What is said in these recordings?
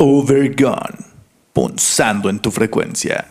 Overgone, punzando en tu frecuencia.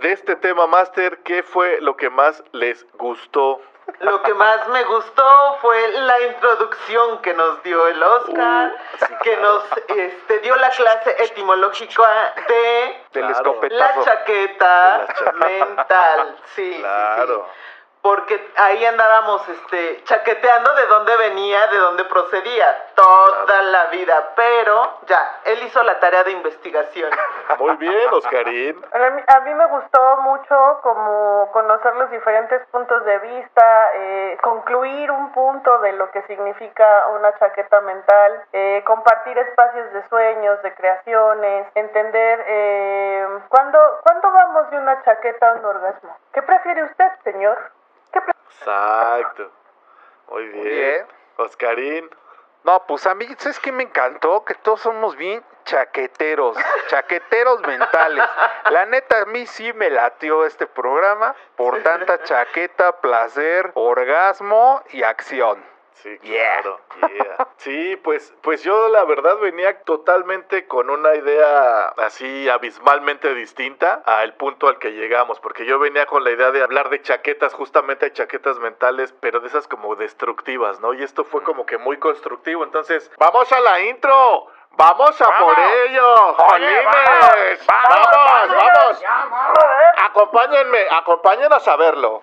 De este tema, Master, ¿qué fue lo que más les gustó? Lo que más me gustó fue la introducción que nos dio el Oscar, Uh, que nos este, dio la clase etimológica de Del la chaqueta De mental. Sí, sí, Claro. sí. Porque ahí andábamos este, chaqueteando de dónde venía, de dónde procedía, toda la vida. Pero ya, él hizo la tarea de investigación. Muy bien, Oscarín. A mí, a mí me gustó mucho como conocer los diferentes puntos de vista, eh, concluir un punto de lo que significa una chaqueta mental, eh, compartir espacios de sueños, de creaciones, entender eh, ¿cuándo, cuándo vamos de una chaqueta a un orgasmo. ¿Qué prefiere usted, señor? ¿Qué pre- Exacto. Muy bien. bien. Oscarín. No, pues a mí, ¿sabes qué me encantó? Que todos somos bien chaqueteros, chaqueteros mentales. La neta, a mí sí me latió este programa por tanta chaqueta, placer, orgasmo y acción. Sí, Yeah. claro. yeah. Sí, pues, pues yo la verdad venía totalmente con una idea así abismalmente distinta al punto al que llegamos, porque yo venía con la idea de hablar de chaquetas, justamente de chaquetas mentales, pero de esas como destructivas, ¿no? Y esto fue como que muy constructivo, entonces, vamos a la intro. Vamos a por ello, jolines. Vamos, vamos. Acompáñenme, acompáñenos a verlo.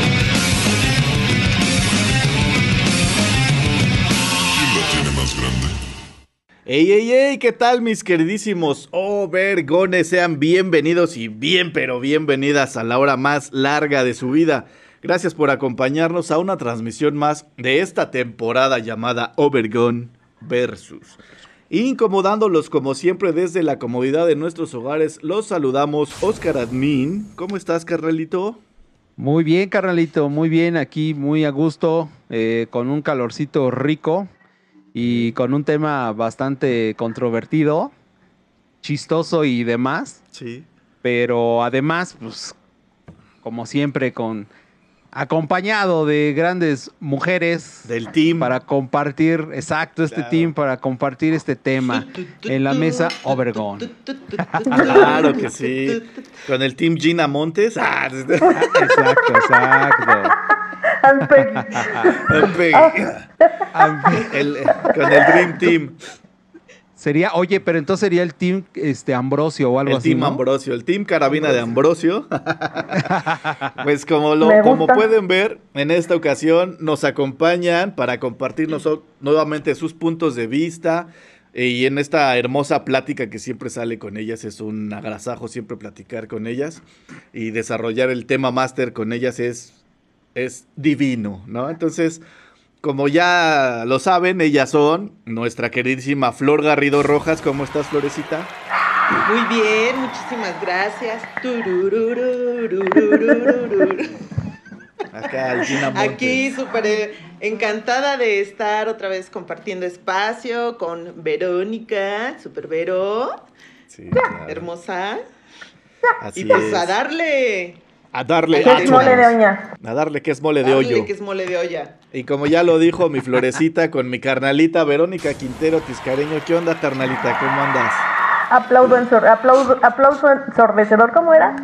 Ey, ey, ey, ¿qué tal mis queridísimos Overgones? Sean bienvenidos y bien, pero bienvenidas a la hora más larga de su vida. Gracias por acompañarnos a una transmisión más de esta temporada llamada Overgone Versus. Incomodándolos como siempre desde la comodidad de nuestros hogares, los saludamos Oscar Admin. ¿Cómo estás, carnalito? Muy bien, carnalito, muy bien, aquí muy a gusto, eh, con un calorcito rico y con un tema bastante controvertido, chistoso y demás, Sí. pero además, pues, como siempre, con acompañado de grandes mujeres Del team. para compartir, exacto, este Claro. team, para compartir este tema en la mesa Overgone. Claro que sí. Con el team Gina Montes. Ah, Exacto, exacto. Al Peggy. El- con el Dream Team. Sería, oye, pero entonces sería el team este Ambrosio o algo El así. Team ¿no? Ambrosio, el Team Carabina de Ambrosio. pues como, lo, como pueden ver, en esta ocasión nos acompañan para compartirnos nuevamente sus puntos de vista. eh, Y en esta hermosa plática que siempre sale con ellas, es un agasajo siempre platicar con ellas y desarrollar el tema máster con ellas es, es divino, ¿no? Entonces, como ya lo saben, ellas son nuestra queridísima Flor Garrido Rojas. ¿Cómo estás, Florecita? Muy bien, muchísimas gracias. Acá, Aquí súper eh, encantada de estar otra vez compartiendo espacio con Verónica, super Vero. Sí. Hermosa. Así y pues a darle. A darle, ¿Qué ¿Qué es mole de oña? a darle que es mole de hoyo. que es mole de olla. Y como ya lo dijo mi florecita con mi carnalita Verónica Quintero Tiscareño, ¿qué onda carnalita? ¿Cómo andas? Aplaudo ensor- aplauso, aplauso ensordecedor, ¿cómo era?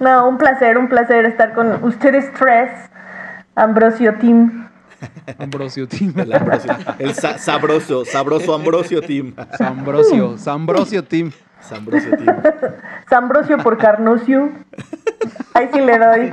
No, un placer, un placer estar con ustedes tres, Ambrosio Team. Ambrosio Team. El, Ambrosio- el sa- sabroso, sabroso Ambrosio Team. Sambrosio, Sambrosio Team. Sambrosio Team. Sambrosio por Carnosio. Ahí sí le doy.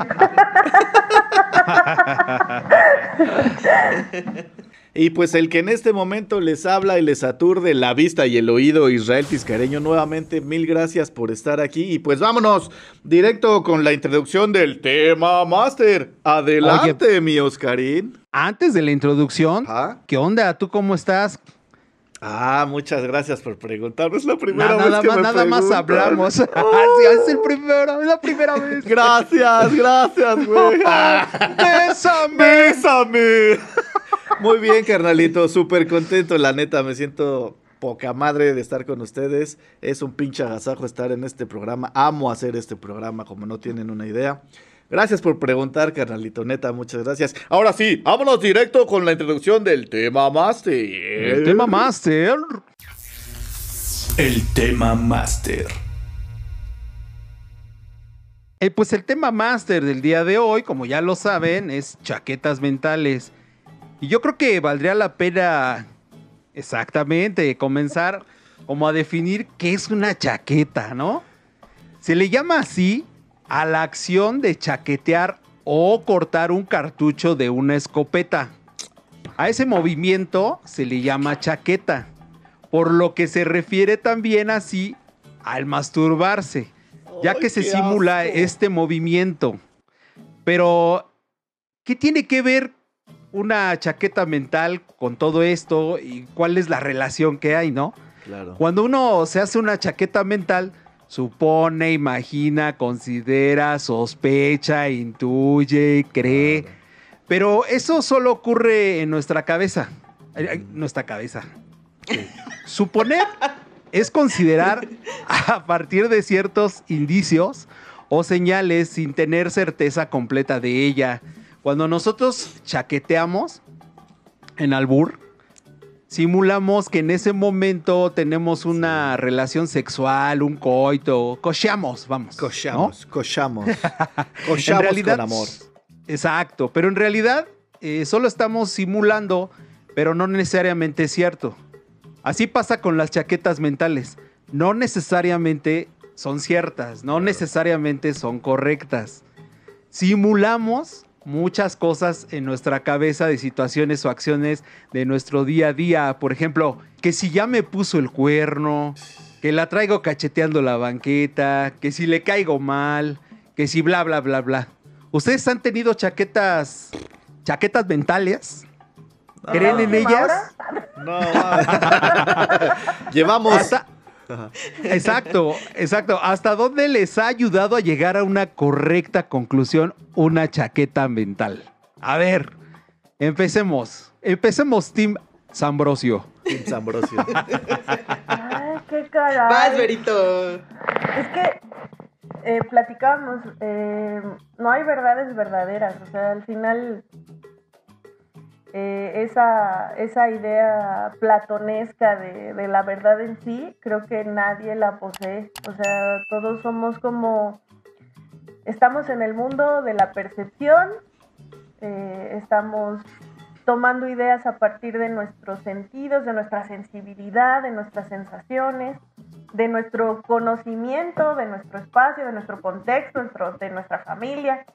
Y pues el que en este momento les habla y les aturde la vista y el oído, Israel Tiscareño, nuevamente mil gracias por estar aquí. Y pues vámonos directo con la introducción del tema Master. Adelante, mi Oscarín. Antes de la introducción. ¿qué onda? ¿Tú cómo estás? Ah, muchas gracias por preguntar. Es la primera vez nada que más, me nada más hablamos. Sí, es el primero, es la primera vez. Gracias, gracias, güey. Bésame. ¡Bésame! Muy bien, carnalito, súper contento, la neta, me siento poca madre de estar con ustedes. Es un pinche agasajo estar en este programa. Amo hacer este programa, como no tienen una idea. Gracias por preguntar, carnalito, neta, muchas gracias. Ahora sí, vámonos directo con la introducción del tema Master. El tema Master. El tema máster. Eh, pues el tema Master del día de hoy, como ya lo saben, es chaquetas mentales. Y yo creo que valdría la pena exactamente comenzar como a definir qué es una chaqueta, ¿no? Se le llama así a la acción de chaquetear o cortar un cartucho de una escopeta. A ese movimiento se le llama chaqueta, por lo que se refiere también así al masturbarse, ya que se simula asco. este movimiento. Pero, ¿qué tiene que ver una chaqueta mental con todo esto y cuál es la relación que hay, no? Claro. Cuando uno se hace una chaqueta mental, supone, imagina, considera, sospecha, intuye, cree. Pero eso solo ocurre en nuestra cabeza. Nuestra cabeza. Suponer es considerar a partir de ciertos indicios o señales sin tener certeza completa de ella. Cuando nosotros chaqueteamos en albur, simulamos que en ese momento tenemos una relación sexual, un coito, cocheamos, vamos. ¿no? Cochamos, cochamos. En realidad, con amor. Exacto, pero en realidad eh, solo estamos simulando, pero no necesariamente es cierto. Así pasa con las chaquetas mentales. No necesariamente son ciertas, no necesariamente son correctas. Simulamos muchas cosas en nuestra cabeza de situaciones o acciones de nuestro día a día. Por ejemplo, que si ya me puso el cuerno, que la traigo cacheteando la banqueta, que si le caigo mal, que si bla, bla, bla, bla. ¿Ustedes han tenido chaquetas, chaquetas mentales? ¿Creen en ellas? No. Llevamos. Hasta- exacto, exacto. ¿Hasta dónde les ha ayudado a llegar a una correcta conclusión una chaqueta mental? A ver, empecemos. Empecemos, Team Sambrosio. Tim Sambrosio. Ay, qué caray. Vas, Berito. Es que eh, platicábamos, eh, no hay verdades verdaderas, o sea, al final eh, esa, esa idea platonesca de, la verdad en sí, creo que nadie la posee, o sea, todos somos como, estamos en el mundo de la percepción, eh, estamos tomando ideas a partir de nuestros sentidos, de nuestra sensibilidad, de nuestras sensaciones, de nuestro conocimiento, de nuestro espacio, de nuestro contexto, de nuestra familia.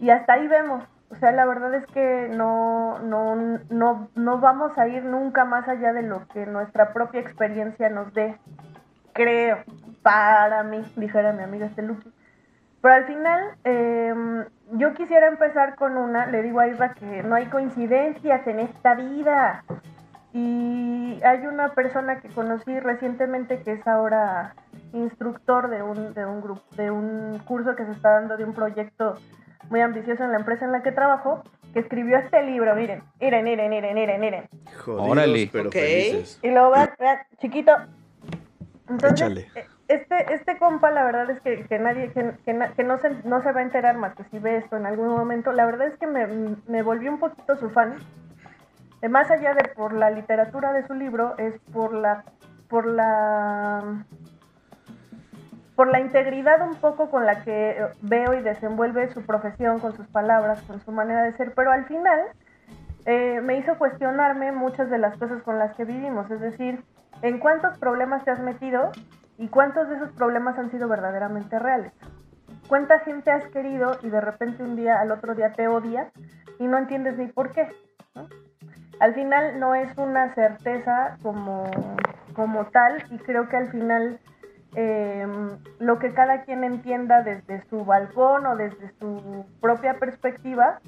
Y hasta ahí vemos. O sea, la verdad es que no, no, no, no vamos a ir nunca más allá de lo que nuestra propia experiencia nos dé. Creo, para mí, dijera mi amiga Esteluki. Pero al final, eh, yo quisiera empezar con una, le digo a Isra que no hay coincidencias en esta vida. Y hay una persona que conocí recientemente que es ahora instructor de un, de un grupo, de un curso que se está dando de un proyecto muy ambicioso en la empresa en la que trabajo, que escribió este libro, miren, miren, miren, miren, miren, miren. Jodidos, Órale. pero Ok. felices. Y luego vean, vean, chiquito. Entonces, Échale. eh, este, este compa, la verdad es que, que nadie, que, que na- que no, se, no se va a enterar más que si ve esto en algún momento. La verdad es que me, me volví un poquito su fan. Más allá de por la literatura de su libro, es por la, por la, por la integridad un poco con la que eh, veo y desenvuelve su profesión, con sus palabras, con su manera de ser. Pero al final, eh, me hizo cuestionarme muchas de las cosas con las que vivimos, es decir, en cuántos problemas te has metido y cuántos de esos problemas han sido verdaderamente reales. ¿Cuánta gente has querido y de repente un día al otro día te odia y no entiendes ni por qué? Al final no es una certeza como, como tal y creo que al final eh, lo que cada quien entienda desde su balcón o desde su propia perspectiva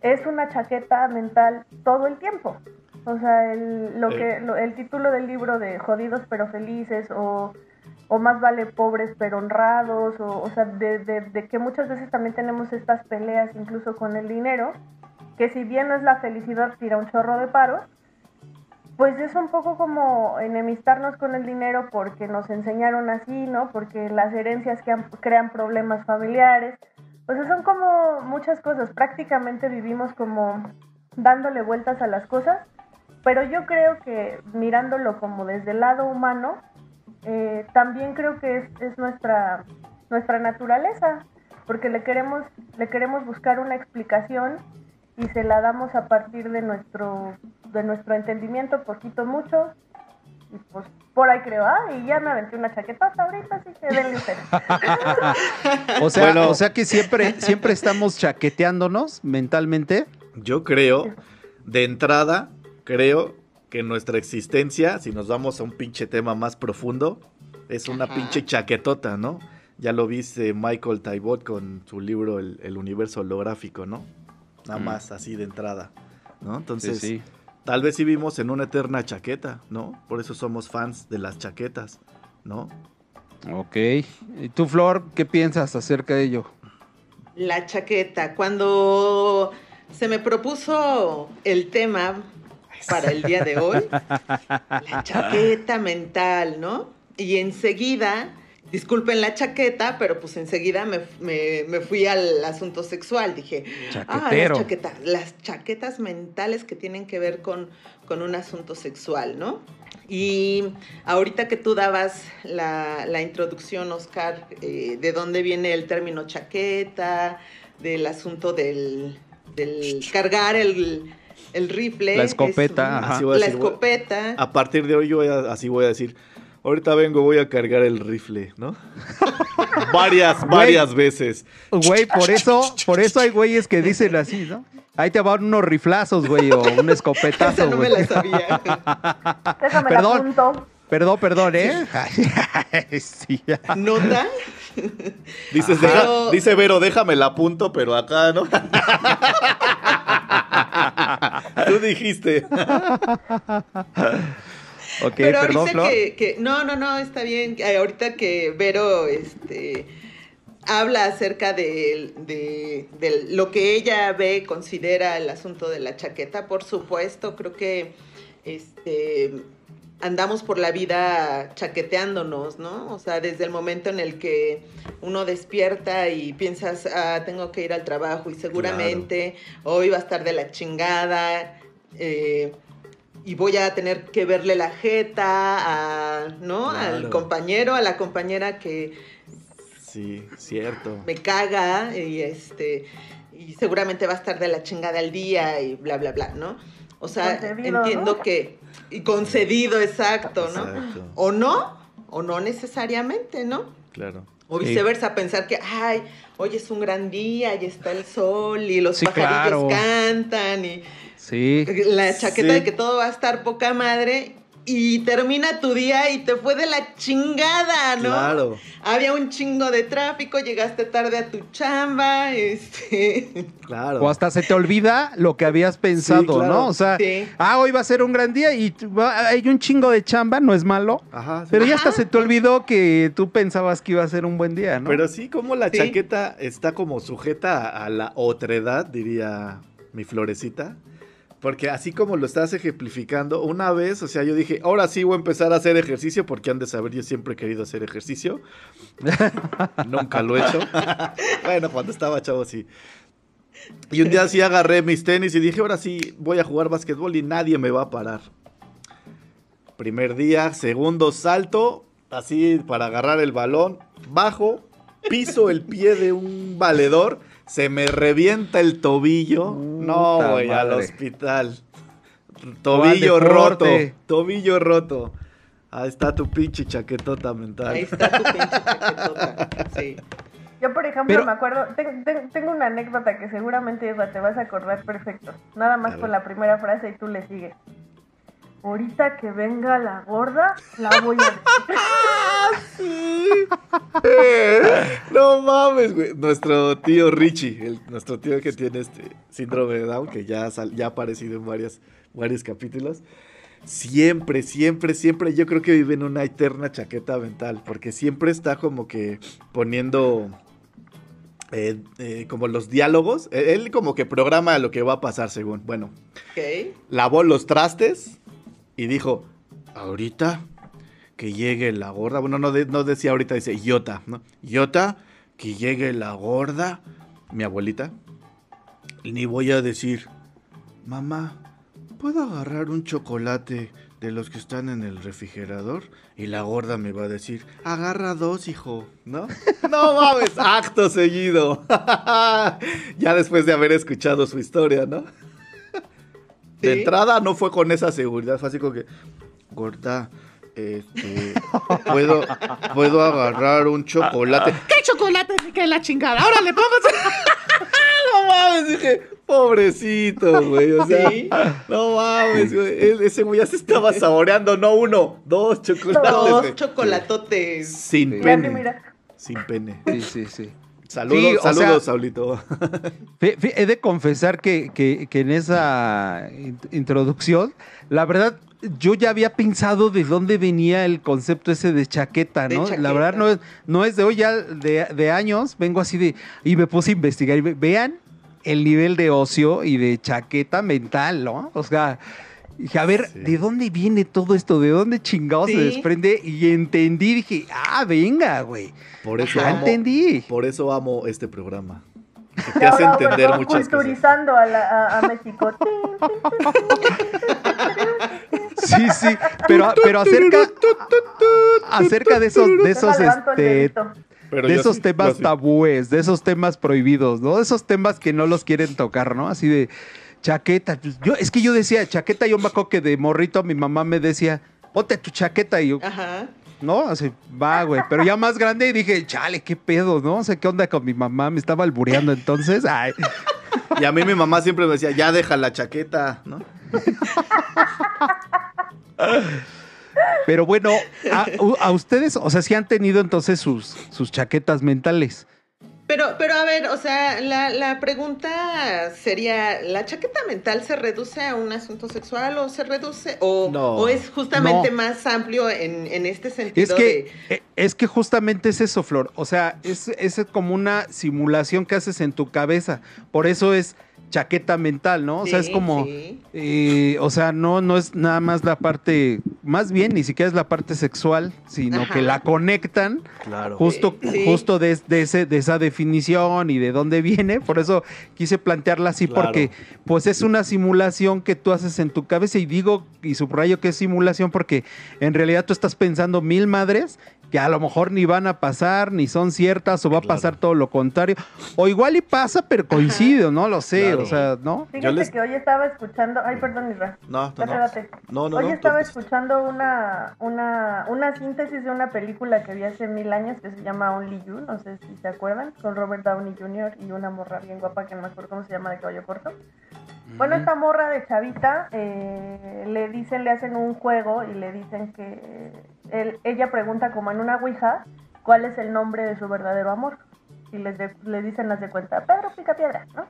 es una chaqueta mental todo el tiempo. O sea, el, lo Eh. que, lo- el título del libro de Jodidos pero felices o, o más vale pobres pero honrados, o, o sea, de, de- de que muchas veces también tenemos estas peleas incluso con el dinero, que si bien no es la felicidad, tira un chorro de paros, pues es un poco como enemistarnos con el dinero porque nos enseñaron así, ¿no? Porque las herencias crean, problemas familiares. O sea, son como muchas cosas. Prácticamente vivimos como dándole vueltas a las cosas. Pero yo creo que mirándolo como desde el lado humano, eh, también creo que es, es nuestra, nuestra naturaleza. Porque le queremos, le queremos buscar una explicación y se la damos a partir de nuestro de nuestro entendimiento poquito mucho y pues por ahí creo ah y ya me aventé una chaquetota ahorita así que denle O sea, Bueno. o sea que siempre, siempre estamos chaqueteándonos mentalmente. Yo creo, de entrada, creo que nuestra existencia, si nos vamos a un pinche tema más profundo, es una Ajá. pinche chaquetota, ¿no? Ya lo viste Michael Taibot con su libro El, el universo holográfico, ¿no? Nada Mm. más así de entrada, ¿no? Entonces, sí, sí. tal vez vivimos en una eterna chaqueta, ¿no? Por eso somos fans de las chaquetas, ¿no? Ok. ¿Y tú, Flor, qué piensas acerca de ello? La chaqueta. Cuando se me propuso el tema para el día de hoy, la chaqueta mental, ¿no? Y enseguida, disculpen la chaqueta, pero pues enseguida me, me- me fui al asunto sexual. Dije, ah, Chaquetero. las, chaqueta- las chaquetas mentales que tienen que ver con, con un asunto sexual, ¿no? Y ahorita que tú dabas la, la introducción, Oscar, eh, de dónde viene el término chaqueta, del asunto del, del cargar el, el rifle. La es escopeta, un- ajá. Así voy a La decir, voy- escopeta. A partir de hoy yo voy a- así voy a decir, ahorita vengo, voy a cargar el rifle, ¿no? varias, varias veces. Güey, por eso, por eso hay güeyes que dicen así, ¿no? Ahí te van unos riflazos, güey, o un Esa escopetazo, no me la sabía. déjame Perdón. la apunto Perdón, perdón, ¿eh? sí. ¿Nota? Dices, deja- dice Vero, déjame la apunto, pero acá, ¿no? Tú dijiste. Ok, Pero perdón, ahorita Flor. que, que- no, no, no, está bien. Ahorita que Vero este, habla acerca de, de- de lo que ella ve, considera el asunto de la chaqueta, por supuesto, creo que este, andamos por la vida chaqueteándonos, ¿no? O sea, desde el momento en el que uno despierta y piensas, ah, tengo que ir al trabajo y seguramente hoy va a estar de la chingada. eh, y voy a tener que verle la jeta a, ¿no? al compañero, a la compañera que Sí, cierto. me caga y este y seguramente va a estar de la chingada al día y bla bla bla, ¿no? O sea, Concedido, entiendo ¿no? que y concedido exacto, ¿no? Exacto. O no, o no necesariamente, ¿no? Claro. O viceversa, pensar que, ay, hoy es un gran día y está el sol y los Sí, pajarillos claro. cantan y Sí. la chaqueta Sí. de que todo va a estar poca madre y termina tu día y te fue de la chingada, ¿no? Claro. Había un chingo de tráfico, llegaste tarde a tu chamba, este... Claro. O hasta se te olvida lo que habías pensado, claro. ¿no? O sea, Sí. ah, hoy va a ser un gran día y hay un chingo de chamba, no es malo. Ajá. sí. Pero ya hasta Ajá. se te olvidó que tú pensabas que iba a ser un buen día, ¿no? Pero sí, como la Sí. chaqueta está como sujeta a la otredad, diría mi florecita. Porque así como lo estás ejemplificando, una vez, o sea, yo dije, ahora sí voy a empezar a hacer ejercicio, porque han de saber, yo siempre he querido hacer ejercicio. Nunca lo he hecho. bueno, cuando estaba chavo sí. Y un día sí agarré mis tenis y dije, ahora sí voy a jugar básquetbol y nadie me va a parar. Primer día, segundo salto, así para agarrar el balón, bajo, piso el pie de un valedor, se me revienta el tobillo. no, güey, al hospital. Tobillo roto, tobillo roto. Ahí está tu pinche chaquetota mental. Ahí está tu pinche chaquetota, sí. Yo, por ejemplo, Pero- me acuerdo, ten- ten- tengo una anécdota que seguramente Isra, te vas a acordar perfecto. Nada más con la primera frase y tú le sigues. Ahorita que venga la gorda, la voy a decir. No mames, güey. Nuestro tío Richie, el- nuestro tío que tiene este síndrome de Down, que ya, sal- ya ha aparecido en varias, varios capítulos. Siempre, siempre, siempre yo creo que vive en una eterna chaqueta mental, porque siempre está como que poniendo eh, eh, como los diálogos. Él como que programa lo que va a pasar según. Bueno, Ok. lavó los trastes y dijo, ahorita que llegue la gorda, bueno, no, de- no decía ahorita, dice Iota, ¿no? Iota, que llegue la gorda, mi abuelita, ni voy a decir, mamá, ¿puedo agarrar un chocolate de los que están en el refrigerador? Y la gorda me va a decir, agarra dos, hijo, ¿no? No mames, acto seguido. ya después de haber escuchado su historia, ¿no? De entrada no fue con esa seguridad, fue así como que, gorda, este, puedo, puedo agarrar un chocolate. ¿Qué chocolate? ¿Qué la chingada? Ahora le pongo. no mames, dije, pobrecito, güey, o sea, Sí. no mames, güey, ese güey ya se estaba saboreando, no uno, dos chocolates, Dos chocolatotes. Sin Sí. Pene, mira, sin pene. Sí, sí, sí. Saludos, Sí, o sea- saludos, Saulito. He de confesar que, que- que en esa in- introducción, la verdad, yo ya había pensado de dónde venía el concepto ese de chaqueta, De ¿no? chaqueta. La verdad no es, no es de hoy, ya de, de años, vengo así de, y me puse a investigar, y ve- vean el nivel de ocio y de chaqueta mental, ¿no? O sea, dije, a ver, Sí. ¿de dónde viene todo esto? ¿De dónde chingados se desprende? Y entendí, dije, ah, venga, güey. Por eso Ya amo, entendí. por eso amo este programa. Que te hace entender Obregón muchas cosas. culturizando a, la- a- a México. Sí, sí, pero, pero acerca, acerca de esos, de esos, este. Pero de esos sí, temas tabúes, de esos temas prohibidos, ¿no? De esos temas que no los quieren tocar, ¿no? Así de chaqueta. Yo, es que yo decía, chaqueta, yo me acuerdo que de morrito mi mamá me decía, ponte tu chaqueta y yo, Ajá. no, así, va, güey. Pero ya más grande y dije, chale, qué pedo, ¿no? O sea, ¿qué onda con mi mamá? Me estaba albureando entonces. Ay, Y a mí mi mamá siempre me decía, ya deja la chaqueta, ¿no? pero bueno, a, a ustedes, o sea, sí han tenido entonces sus, sus chaquetas mentales. Pero, pero a ver, o sea, la, la pregunta sería, ¿la chaqueta mental se reduce a un asunto sexual o se reduce o, No. o es justamente No. más amplio en, en este sentido Es que, de... eh, es que justamente es eso, Flor. O sea, es, es como una simulación que haces en tu cabeza. Por eso es chaqueta mental, ¿no? O sea, es como, sí. eh, o sea, no, no es nada más la parte, más bien ni siquiera es la parte sexual, sino Ajá. que la conectan Claro. justo, Sí. justo de, de ese, de esa definición y de dónde viene. Por eso quise plantearla así, Claro. porque pues es una simulación que tú haces en tu cabeza y digo y subrayo que es simulación porque en realidad tú estás pensando mil madres que a lo mejor ni van a pasar, ni son ciertas, o va a pasar todo lo contrario. O igual y pasa, pero coincide, no lo sé, Claro. o sea, ¿no? Fíjate les- que hoy estaba escuchando. Ay, perdón, Isra. No, no, no. No, no, Hoy no. estaba tú- escuchando una, una, una síntesis de una película que vi hace mil años que se llama Only You, no sé si se acuerdan, con Robert Downey Jr. y una morra bien guapa que no me acuerdo cómo se llama de cabello corto. Bueno, esta morra de chavita eh, le dicen, le hacen un juego y le dicen que él- ella pregunta como en una ouija cuál es el nombre de su verdadero amor. Y les de- le dicen, las de cuenta, Pedro Picapiedra, ¿no?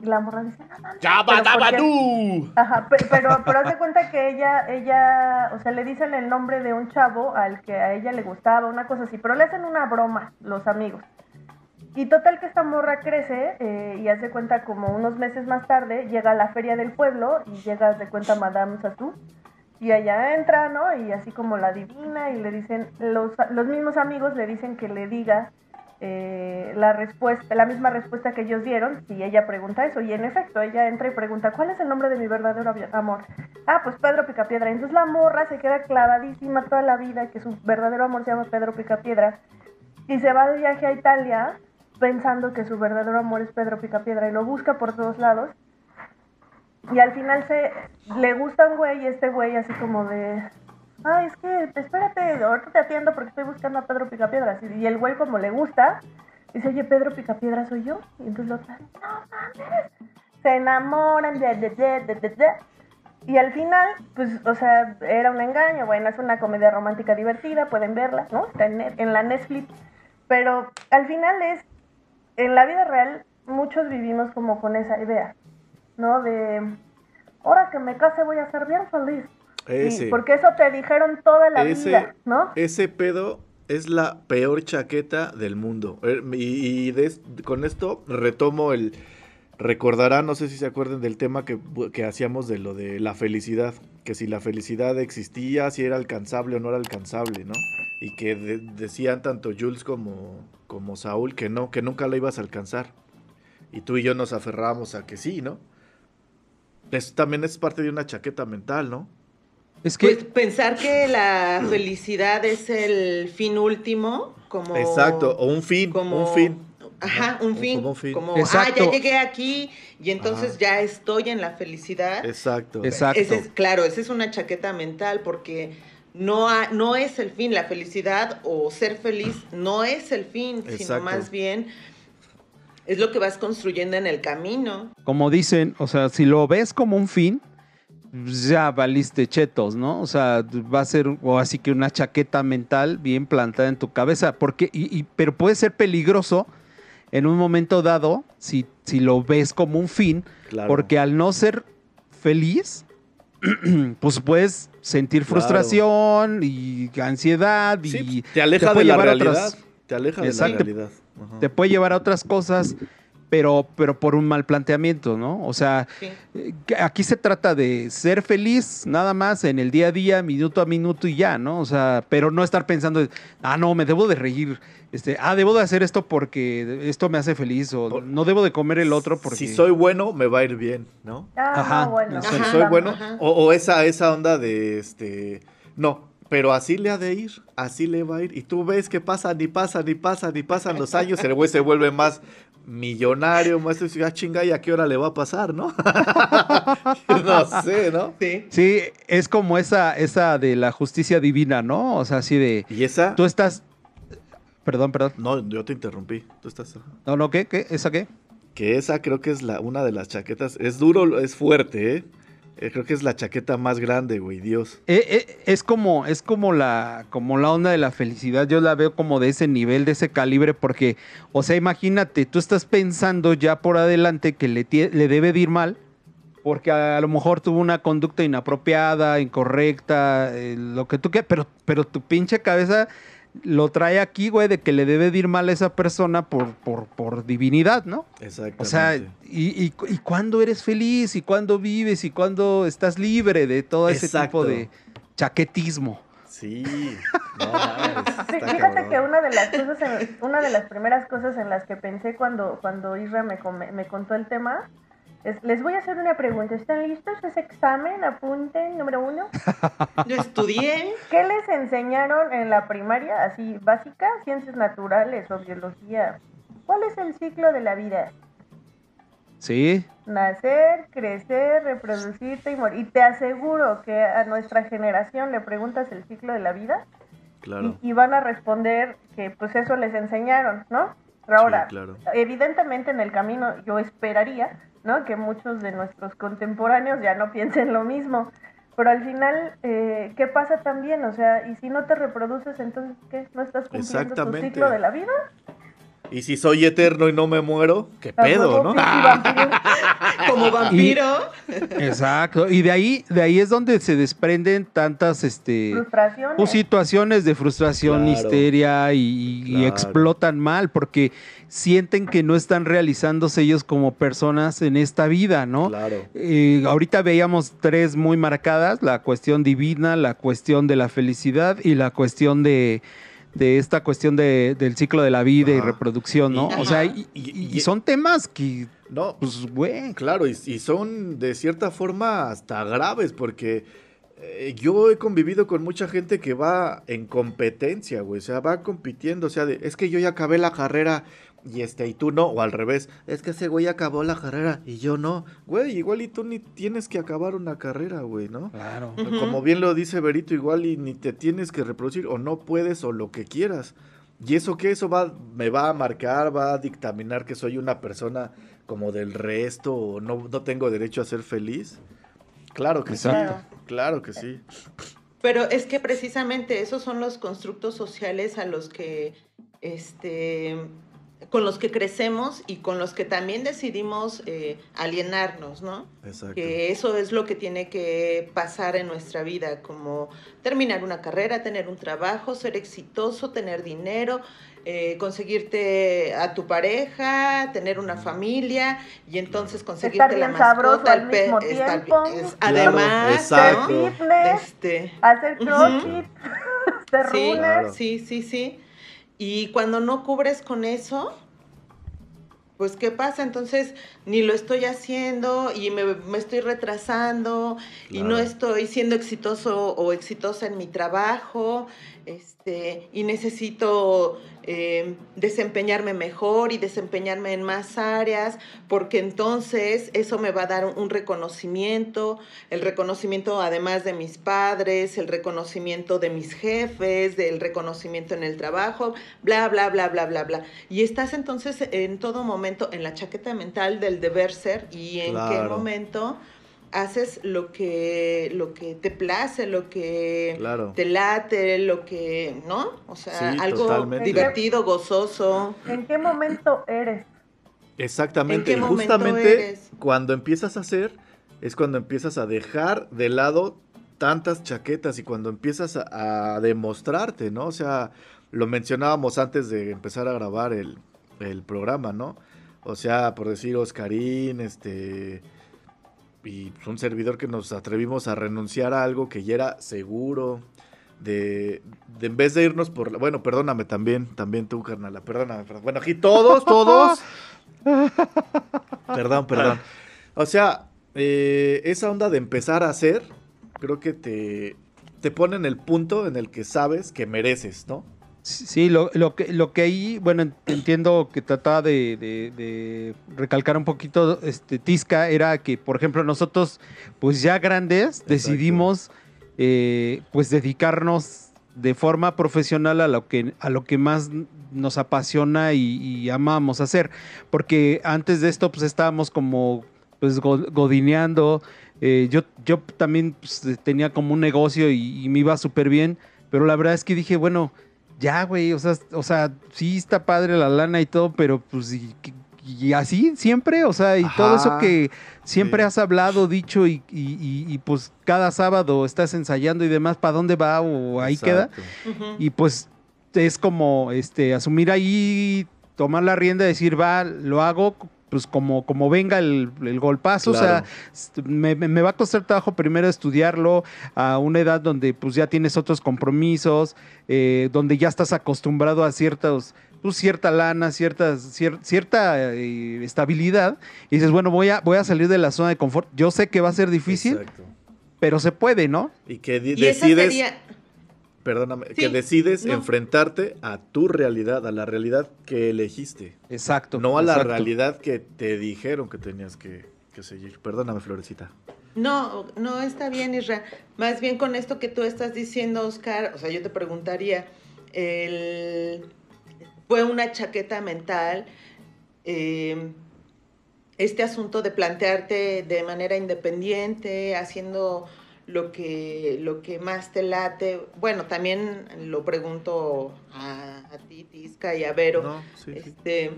Y la morra dice, no mames, ¡Ya pero ¿por va, qué?". tú! Ajá, pe- pero, pero haz de cuenta que ella, ella, o sea, le dicen el nombre de un chavo al que a ella le gustaba, una cosa así, pero le hacen una broma los amigos. Y total que esta morra crece eh, y hace cuenta como unos meses más tarde llega a la feria del pueblo y llega de cuenta Madame Satou y allá entra, ¿no? Y así como la divina y le dicen, los, los mismos amigos le dicen que le diga eh, la respuesta, la misma respuesta que ellos dieron, si ella pregunta eso. Y en efecto, ella entra y pregunta, ¿cuál es el nombre de mi verdadero amor? Ah, pues Pedro Picapiedra. Entonces la morra se queda clavadísima toda la vida que su verdadero amor se llama Pedro Picapiedra. Y se va de viaje a Italia pensando que su verdadero amor es Pedro Picapiedra y lo busca por todos lados. Y al final se le gusta un güey y este güey así como de, ay, es que espérate, ahorita te atiendo porque estoy buscando a Pedro Picapiedra. Y el güey como le gusta, dice, oye, Pedro Picapiedra soy yo. Y entonces no mames. Se enamoran, de, de, de. Y al final, pues, o sea, era un engaño. Bueno, es una comedia romántica divertida, pueden verla, ¿no? Está en, en la Netflix. pero al final es, en la vida real, muchos vivimos como con esa idea, ¿no? De, ahora que me case voy a ser bien feliz. Porque eso te dijeron toda la Ese, vida, ¿no? ese pedo es la peor chaqueta del mundo. Eh, Y, y de con esto retomo el... Recordarán, no sé si se acuerdan del tema que, que hacíamos de lo de la felicidad. Que si la felicidad existía, si era alcanzable o no era alcanzable, ¿no? Y que de- decían tanto Jules como, como Saúl que no, que nunca la ibas a alcanzar. Y tú y yo nos aferrábamos a que sí, ¿no? Eso también es parte de una chaqueta mental, ¿no? Es que Pues pensar que la felicidad es el fin último, como... Exacto, o un fin, como- un fin. Ajá, un Como fin. un fin. Como, Exacto. ah, ya llegué aquí y entonces Ajá. ya estoy en la felicidad. Exacto. Exacto. Ese es, claro, esa es una chaqueta mental porque no, ha- no es el fin, la felicidad o ser feliz no es el fin, sino más bien es lo que vas construyendo en el camino. como dicen, o sea, si lo ves como un fin, ya valiste chetos, ¿no? O sea, va a ser o así que una chaqueta mental bien plantada en tu cabeza, porque y, y- pero puede ser peligroso en un momento dado si si lo ves como un fin, Claro. porque al no ser feliz pues puedes sentir Claro. frustración y ansiedad y Sí, te aleja te de la realidad. otras- Te aleja de la realidad. Ajá. te puede llevar a otras cosas, pero, pero por un mal planteamiento, ¿no? O sea, Sí. eh, aquí se trata de ser feliz nada más en el día a día, minuto a minuto y ya, ¿no? O sea, pero no estar pensando, ah, no, me debo de reír, este, ah, debo de hacer esto porque esto me hace feliz, o no debo de comer el otro porque... Si soy bueno, me va a ir bien, ¿no? Ah, Ajá, no, bueno. Si soy bueno, ajá. o, o esa, esa onda de este. No, pero así le ha de ir, así le va a ir. Y tú ves que pasan y pasan y pasan y pasan los años, el güey se vuelve más millonario, más ah, chinga, ¿y a qué hora le va a pasar, no? no sé, ¿no? Sí. Sí, es como esa, esa de la justicia divina, ¿no? O sea, así de, Y esa. tú estás... Perdón, perdón. No, yo te interrumpí. Tú estás. No, no, ¿qué? ¿Qué? ¿Esa qué? Que esa creo que es la, una de las chaquetas. Es duro, es fuerte, ¿eh? Eh, Creo que es la chaqueta más grande, güey, Dios. Eh, eh, es como, es como la, como la onda de la felicidad. Yo la veo como de ese nivel, de ese calibre, porque, o sea, imagínate, tú estás pensando ya por adelante que le, le debe de ir mal, porque a, lo mejor tuvo una conducta inapropiada, incorrecta, lo que tú quieras, pero, pero tu pinche cabeza lo trae aquí, güey, de que le debe de ir mal a esa persona por, por, por divinidad, ¿no? Exactamente. O sea, y, y, y cuándo eres feliz, y cuándo vives, y cuándo estás libre de todo ese Exacto. tipo de chaquetismo. Sí. No, mames, Sí, Fíjate cabrón. que una de las cosas, en- una de las primeras cosas en las que pensé cuando, cuando Isra me, me contó el tema les voy a hacer una pregunta. ¿Están listos? ¿Es examen? Apunten, número uno. Yo estudié, ¿Qué les enseñaron en la primaria, así básica, ciencias naturales o biología? ¿Cuál es el ciclo de la vida? Sí, Nacer, crecer, reproducirte y morir. Y te aseguro que a nuestra generación le preguntas el ciclo de la vida Claro. y, y van a responder que pues eso les enseñaron, ¿no? Pero ahora, Sí, claro. evidentemente en el camino yo esperaría, ¿no? Que muchos de nuestros contemporáneos ya no piensen lo mismo. Pero al final, eh, ¿qué pasa también? O sea, y si no te reproduces, entonces, ¿qué? ¿No estás cumpliendo tu ciclo de la vida? Y si soy eterno y no me muero, qué ¿A pedo, ¿no? vampiro? como vampiro. exacto. Y de ahí, de ahí es donde se desprenden tantas, este, Frustraciones. pues, situaciones de frustración, Claro. histeria y, y- y Claro. explotan mal porque sienten que no están realizándose ellos como personas en esta vida, ¿no? Claro. Eh, ahorita veíamos tres muy marcadas, la cuestión divina, la cuestión de la felicidad y la cuestión de, de esta cuestión de- del ciclo de la vida y reproducción, ¿no? Y- o sea, y, Y- y- y- y son temas que, No, pues, güey. Claro, y, y son de cierta forma hasta graves, porque eh, yo he convivido con mucha gente que va en competencia, güey, o sea, va compitiendo, o sea, de, es que yo ya acabé la carrera y este, y tú no, o al revés, es que ese güey acabó la carrera y yo no, güey, igual y tú ni tienes que acabar una carrera, güey, ¿no? Claro. Como bien lo dice Berito, igual y ni te tienes que reproducir o no puedes o lo que quieras. Y eso que eso va, me va a marcar, va a dictaminar que soy una persona como del resto o no, no tengo derecho a ser feliz. Claro que Exacto. sí, claro que sí. Pero es que precisamente esos son los constructos sociales a los que este, con los que crecemos y con los que también decidimos eh, alienarnos, ¿no? Exacto. Que eso es lo que tiene que pasar en nuestra vida, como terminar una carrera, tener un trabajo, ser exitoso, tener dinero, eh, conseguirte a tu pareja, tener una familia y entonces conseguirte la mascota, al mismo estar tiempo. es- Claro, además, exacto. ¿no? Fitness, Este, hacer Ujú. crossfit, hacer Sí. Claro. sí, sí, sí. Y cuando no cubres con eso, pues ¿qué pasa? Entonces ni lo estoy haciendo y me, me estoy retrasando y no estoy siendo exitoso o exitosa en mi trabajo, este, y necesito eh, desempeñarme mejor y desempeñarme en más áreas, porque entonces eso me va a dar un, reconocimiento, el reconocimiento además de mis padres, el reconocimiento de mis jefes, del reconocimiento en el trabajo, bla, bla, bla, bla, bla, bla. Y estás entonces en todo momento en la chaqueta mental del deber ser y en qué momento haces lo que lo que te place, lo que Claro. te late, lo que, ¿no? O sea, Sí, algo totalmente. divertido, gozoso. ¿En qué momento eres? Exactamente. ¿En qué y justamente eres? cuando empiezas a hacer, es cuando empiezas a dejar de lado tantas chaquetas y cuando empiezas a, a demostrarte, ¿no? O sea, lo mencionábamos antes de empezar a grabar el, el programa, ¿no? O sea, por decir Oscarín, este. Y pues, un servidor que nos atrevimos a renunciar a algo que ya era seguro. De, de en vez de irnos por. la- Bueno, perdóname también, también tú, carnala, perdóname. perdón. Bueno, aquí todos, todos. Perdón, perdón. O sea, eh, esa onda de empezar a hacer, creo que te, te pone en el punto en el que sabes que mereces, ¿no? Sí, lo, lo que, lo que ahí, bueno, ent- entiendo que trataba de, de- de recalcar un poquito, este, Tisca, era que, por ejemplo, nosotros, pues ya grandes, decidimos, eh, pues dedicarnos de forma profesional a lo que, a lo que más nos apasiona y, y amamos hacer, porque antes de esto, pues estábamos como, pues, go- godineando, eh, yo, yo también pues, tenía como un negocio y, y me iba súper bien, pero la verdad es que dije, bueno, ya, güey, o sea, o sea, sí está padre la lana y todo, pero pues y, y así siempre, o sea, y todo eso que siempre sí. has hablado, dicho y, y- y- y, pues cada sábado estás ensayando y demás, ¿para dónde va? O ahí queda. Y pues es como este asumir ahí, tomar la rienda, decir, va, lo hago pues como, como venga el, el golpazo, o sea, me, va a costar trabajo primero estudiarlo a una edad donde pues ya tienes otros compromisos, eh, donde ya estás acostumbrado a ciertos, pues cierta lana, ciertas, cier- cierta eh, estabilidad, y dices, bueno, voy a, voy a salir de la zona de confort. Yo sé que va a ser difícil, Exacto. pero se puede, ¿no? Y que esa decides, sería, perdóname, Sí, que decides no. enfrentarte a tu realidad, a la realidad que elegiste, Exacto. no a la exacto. realidad que te dijeron que tenías que, que seguir. Perdóname, Florecita. No, no está bien, Isra. Más bien con esto que tú estás diciendo, Oscar, o sea, yo te preguntaría, el- fue una chaqueta mental eh, este asunto de plantearte de manera independiente, haciendo lo que, lo que más te late. Bueno, también lo pregunto a, a ti, Tisca, y a Vero. No, sí, sí. Este,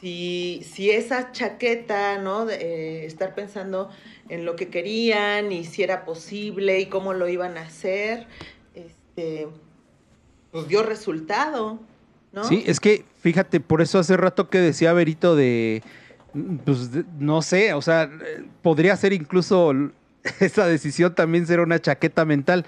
si, si esa chaqueta, ¿no? De, eh, estar pensando en lo que querían y si era posible y cómo lo iban a hacer, este, pues dio resultado, ¿no? Sí, es que fíjate, por eso hace rato que decía Berito de, mm, pues de- no sé, o sea, eh, podría ser incluso esa decisión también ser una chaqueta mental.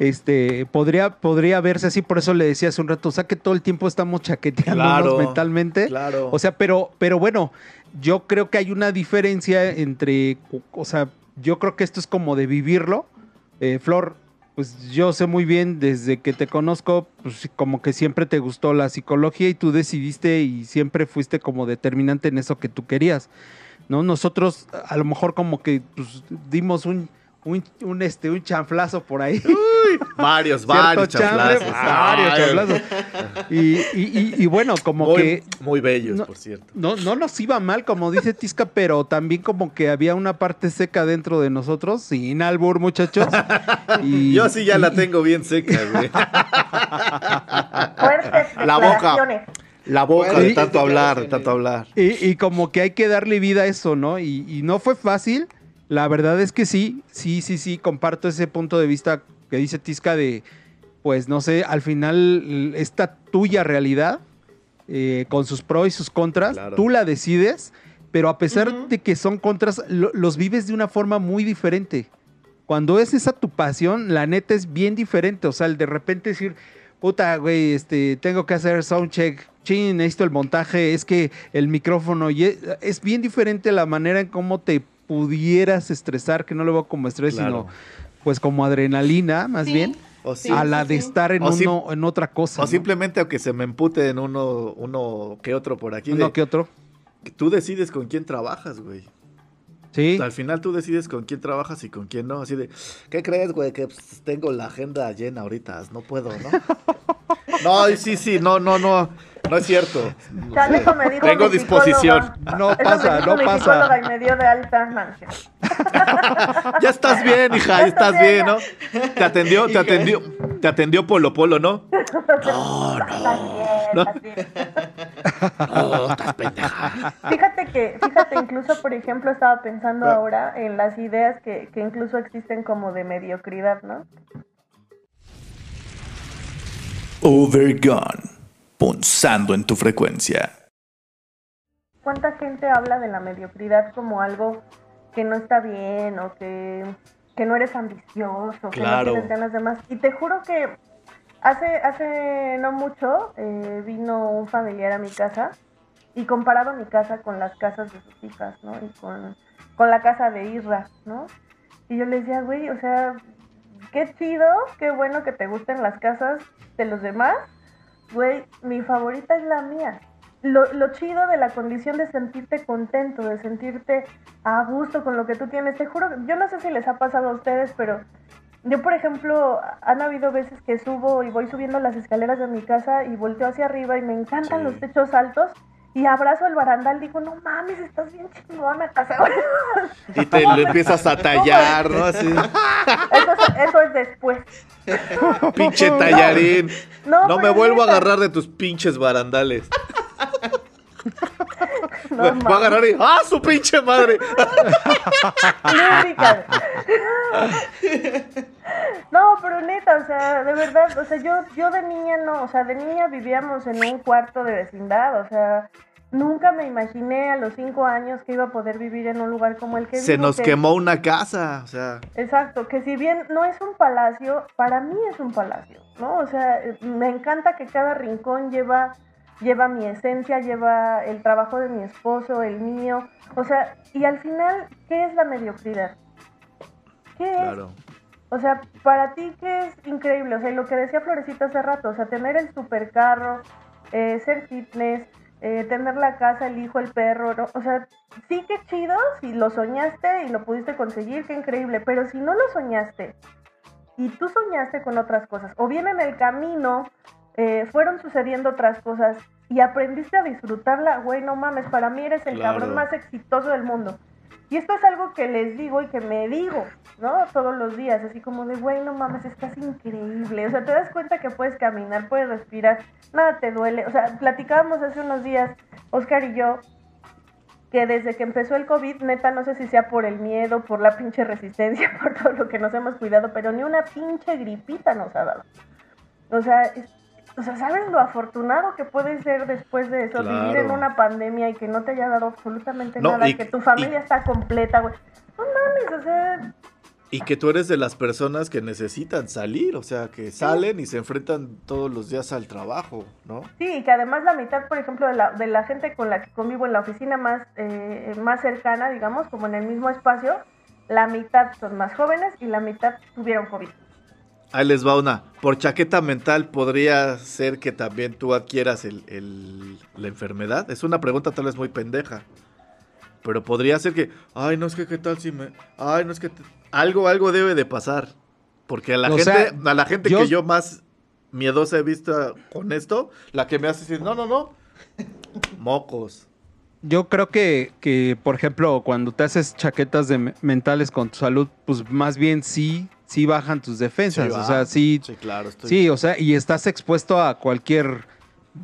Este, podría, podría verse así, por eso le decía hace un rato, o sea que todo el tiempo estamos chaqueteándonos Claro, mentalmente. Claro. O sea, pero, pero bueno, yo creo que hay una diferencia entre, o sea, yo creo que esto es como de vivirlo. Eh, Flor, pues yo sé muy bien desde que te conozco, pues como que siempre te gustó la psicología y tú decidiste y siempre fuiste como determinante en eso que tú querías. ¿No? Nosotros a lo mejor como que pues, dimos un, un, un, este, un chanflazo por ahí. Varios, varios chambre, chaflazos. varios chanflazos. Y, y- y- y bueno, como muy, que muy bellos, no- por cierto. no, no nos iba mal, como dice Tisca, pero también como que había una parte seca dentro de nosotros, sin albur, muchachos. Y, Yo sí ya la tengo bien seca, güey. Fuertes La boca. La boca Bueno, de tanto hablar, de tanto hablar. Y, y como que hay que darle vida a eso, ¿no? Y, y no fue fácil. La verdad es que sí, sí, sí, sí, comparto ese punto de vista que dice Tisca de, pues no sé, al final esta tuya realidad, eh, con sus pros y sus contras, Claro. tú la decides, pero a pesar de que son contras, lo- los vives de una forma muy diferente. Cuando es esa tu pasión, la neta es bien diferente. O sea, el de repente decir, puta, güey, este, tengo que hacer soundcheck, chin, necesito el montaje, es que el micrófono, y es, es bien diferente la manera en cómo te pudieras estresar, que no lo veo como estrés, Claro. sino pues como adrenalina, más Sí. bien, O, sí- Sí, a la de estar en, uno, en otra cosa. o ¿no? simplemente aunque se me empute en uno, uno que otro por aquí. Uno de- que otro. Tú decides con quién trabajas, güey. Sí. Al final tú decides con quién trabajas y con quién no. Así de, ¿qué crees, güey? Que pues, tengo la agenda llena ahorita. No puedo, ¿no? no, sí, sí, no, no, no. No es cierto. Me dijo Tengo mi disposición. No Eso me pasa, dijo no mi pasa. y me dio de alta. No, no. Ya estás bien, hija, ya estás bien, ¿no? Te atendió, te atendió, te atendió Polo Polo, ¿no? No, Estás bien, No. estás bien. no, estás pendeja. Fíjate que, fíjate, incluso, por ejemplo, estaba pensando Ah. ahora en las ideas que, que incluso existen como de mediocridad, ¿no? Overgone. Punzando en tu frecuencia. ¿Cuánta gente habla de la mediocridad como algo que no está bien o que, que no eres ambicioso, que Claro. no tienes ganas de más? Y te juro que hace, hace no mucho eh, vino un familiar a mi casa y comparaba mi casa con las casas de sus hijas, ¿no? Y con, con la casa de Isra, ¿no? Y yo le decía, güey, o sea, qué chido, qué bueno que te gusten las casas de los demás. Güey, mi favorita es la mía. Lo, lo chido de la condición de sentirte contento, de sentirte a gusto con lo que tú tienes. Te juro, yo no sé si les ha pasado a ustedes, pero yo, por ejemplo, han habido veces que subo y voy subiendo las escaleras de mi casa y volteo hacia arriba y me encantan Sí. los techos altos y abrazo el barandal. Digo, no mames, estás bien chingona casa. Y te lo empiezas a tallar, ¿no? Así, Eso es, eso es después. pinche tallarín. No, No me vuelvo a agarrar de tus pinches barandales. No, Voy a agarrar y. ¡Ah, su pinche madre! No, pero neta, o sea, de verdad, o sea, yo, yo de niña no, o sea, de niña vivíamos en un cuarto de vecindad, o sea, nunca me imaginé a los cinco años que iba a poder vivir en un lugar como el que Se vivo, nos que- quemó una casa, o sea. Exacto, que si bien no es un palacio, para mí es un palacio, ¿no? O sea, me encanta que cada rincón lleva, lleva mi esencia, lleva el trabajo de mi esposo, el mío, o sea, y al final, ¿qué es la mediocridad? ¿Qué es? Claro. O sea, para ti que es increíble, o sea, lo que decía Florecita hace rato, o sea, tener el supercarro, eh, ser fitness, eh, tener la casa, el hijo, el perro, ¿no? o sea, sí que chido, si lo soñaste y lo pudiste conseguir, qué increíble, pero si no lo soñaste y tú soñaste con otras cosas, o bien en el camino eh, fueron sucediendo otras cosas y aprendiste a disfrutarla, güey, no mames, para mí eres el Claro. cabrón más exitoso del mundo. Y esto es algo que les digo y que me digo, ¿no? Todos los días, así como de, güey, no mames, estás increíble. O sea, te das cuenta que puedes caminar, puedes respirar, nada te duele. O sea, platicábamos hace unos días, Oscar y yo, que desde que empezó el COVID, neta, no sé si sea por el miedo, por la pinche resistencia, por todo lo que nos hemos cuidado, pero ni una pinche gripita nos ha dado. O sea, o sea, ¿sabes lo afortunado que puedes ser después de eso? Vivir en una pandemia y que no te haya dado absolutamente No, nada, y- que tu familia y- está completa, güey. No mames, o sea, Y que tú eres de las personas que necesitan salir, o sea, que salen y se enfrentan todos los días al trabajo, ¿no? sí, y que además la mitad, por ejemplo, de la, de la gente con la que convivo en la oficina más, eh, más cercana, digamos, como en el mismo espacio, la mitad son más jóvenes y la mitad tuvieron COVID. Ahí les va una. Por chaqueta mental podría ser que también tú adquieras el, el- la enfermedad. Es una pregunta tal vez muy pendeja. Pero podría ser que, ay, no es que qué tal si me... Ay, no es que... te- algo, algo debe de pasar. Porque a la O gente, sea, a la gente yo- que yo más miedosa he visto con esto, la que me hace decir, no, no, no. Mocos. Yo creo que, que, por ejemplo, cuando te haces chaquetas de me- mentales con tu salud, pues más bien sí, sí bajan tus defensas. Sí, o sea, sí, Sí, claro. Estoy... sí, o sea, y estás expuesto a cualquier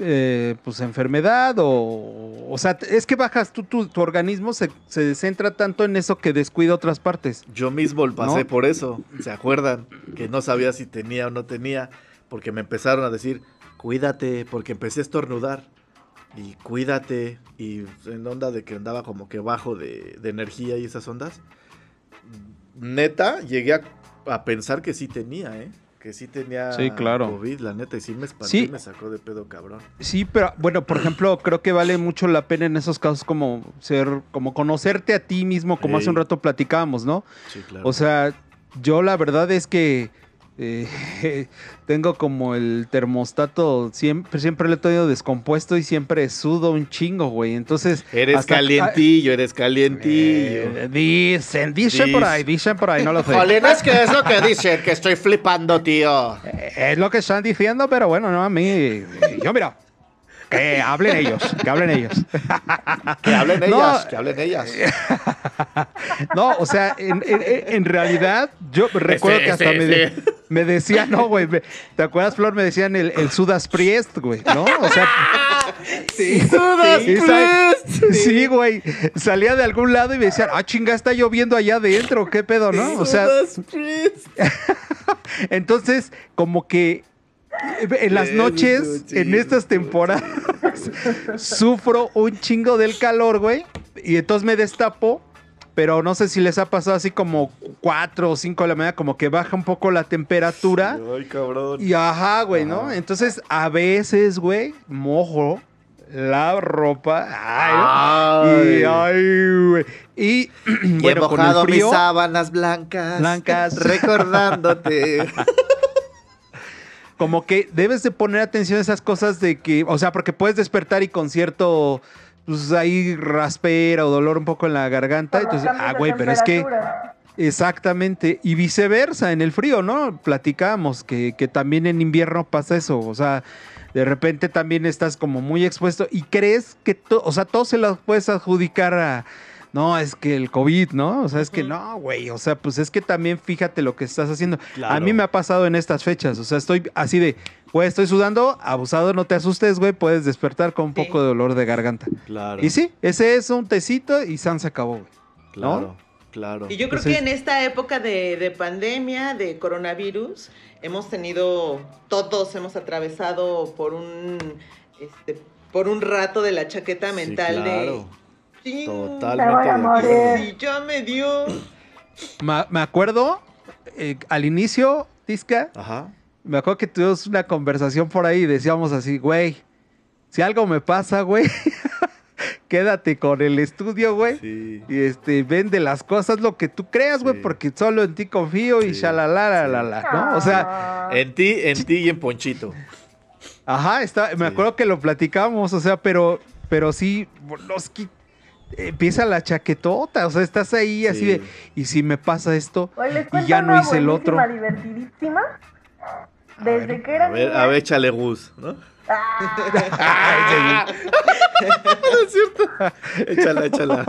eh, pues enfermedad o, o sea, es que bajas, tú, tu, tu organismo se, se centra tanto en eso que descuida otras partes. Yo mismo pasé ¿No? por eso. ¿Se acuerdan? Que no sabía si tenía o no tenía. Porque me empezaron a decir, cuídate, porque empecé a estornudar. Y cuídate. Y en onda de que andaba como que bajo de, de energía y esas ondas. Neta, llegué a, a pensar que sí tenía, ¿eh? Que sí tenía Sí, claro. COVID, la neta. Y sí me espanté Sí. me sacó de pedo cabrón. Sí, pero bueno, por ejemplo, creo que vale mucho la pena en esos casos como ser, como conocerte a ti mismo, como hace un rato platicábamos, ¿no? Sí, claro. O sea, yo la verdad es que eh, tengo como el termostato, siempre, siempre lo he tenido descompuesto y siempre sudo un chingo, güey. Entonces. eres hasta- calientillo, eres calientillo. Eh, dicen, dicen por ahí, dicen por ahí, no lo sé. Jolín, es que es lo que dicen, que estoy flipando, tío. Eh, Es lo que están diciendo, pero bueno, no a mí. Yo, mira, que hablen ellos, que hablen ellos. Que hablen No. ellas, que hablen ellas. No, o sea, en, en- en realidad, yo recuerdo Ese- que hasta ese- me, de- ese. me decía, no, güey, ¿te acuerdas, Flor? Me decían el, el Sudas Priest, güey, ¿no? O sea, Sí. Sudas sí, sa- sí, güey, salía de algún lado y me decían, ah, chinga, está lloviendo allá adentro, ¿qué pedo, no? O sea, entonces, como que en las noches, en estas temporadas, sufro un chingo del calor, güey. Y entonces me destapo, pero no sé si les ha pasado así como 4 o 5 de la mañana, como que baja un poco la temperatura. Ay, cabrón. Y ajá, güey, ¿no? Entonces, a veces, güey, mojo la ropa. Ay, y, Ay. ay, güey. Y, Y bueno, he con el mojado mis sábanas blancas. Blancas. Recordándote. como que debes de poner atención a esas cosas de que, o sea, porque puedes despertar y con cierto, pues ahí raspera o dolor un poco en la garganta. Entonces, ah, güey, pero es que, exactamente, y viceversa, en el frío, ¿no? Platicamos que, que también en invierno pasa eso, o sea, de repente también estás como muy expuesto y crees que, o sea, todo se lo puedes adjudicar a... No, es que el COVID, ¿no? O sea, es que no, güey. O sea, pues es que también fíjate lo que estás haciendo. A mí me ha pasado en estas fechas. O sea, estoy así de, güey, estoy sudando, abusado, no te asustes, güey. Puedes despertar con un Sí. poco de dolor de garganta. Claro. Y sí, ese es un tecito y San se acabó, güey. Claro, claro. Y yo creo Entonces- que en esta época de, de pandemia, de coronavirus, hemos tenido, todos hemos atravesado por un, este, por un rato de la chaqueta Sí, mental claro. de... "Chin, Totalmente de. Sí, ya me dio. Ma- me acuerdo, eh, al inicio, Tisca, Ajá. me acuerdo que tuvimos una conversación por ahí y decíamos así, güey, si algo me pasa, güey, quédate con el estudio, güey. Sí. Y este, vende las cosas lo que tú creas, güey, Sí. porque solo en ti confío y Sí, shalalala, la, la, ¿no? O sea, En ti, en ti y en Ponchito. ajá, está, me Sí. acuerdo que lo platicamos, o sea, pero, pero sí, los que empieza la chaquetota, o sea, estás ahí así Sí. de, y si me pasa esto, y ya no hice el otro. divertidísima. Desde ver, que era A ver, niña- a ver, échale Gus, ¿no? Ah, Échala, échala.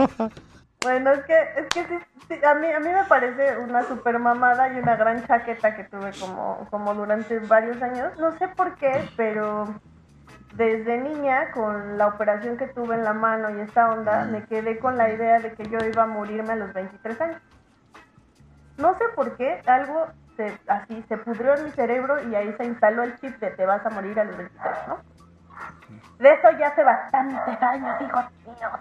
Bueno, es que, es que sí, sí, a, mí, a mí me parece una super mamada y una gran chaqueta que tuve como, como durante varios años. No sé por qué, pero desde niña, con la operación que tuve en la mano y esta onda, me quedé con la idea de que yo iba a morirme a los 23 años. No sé por qué, algo se, así se pudrió en mi cerebro y ahí se instaló el chip de te vas a morir a los 23, ¿no? De eso ya hace bastantes años, hijos míos.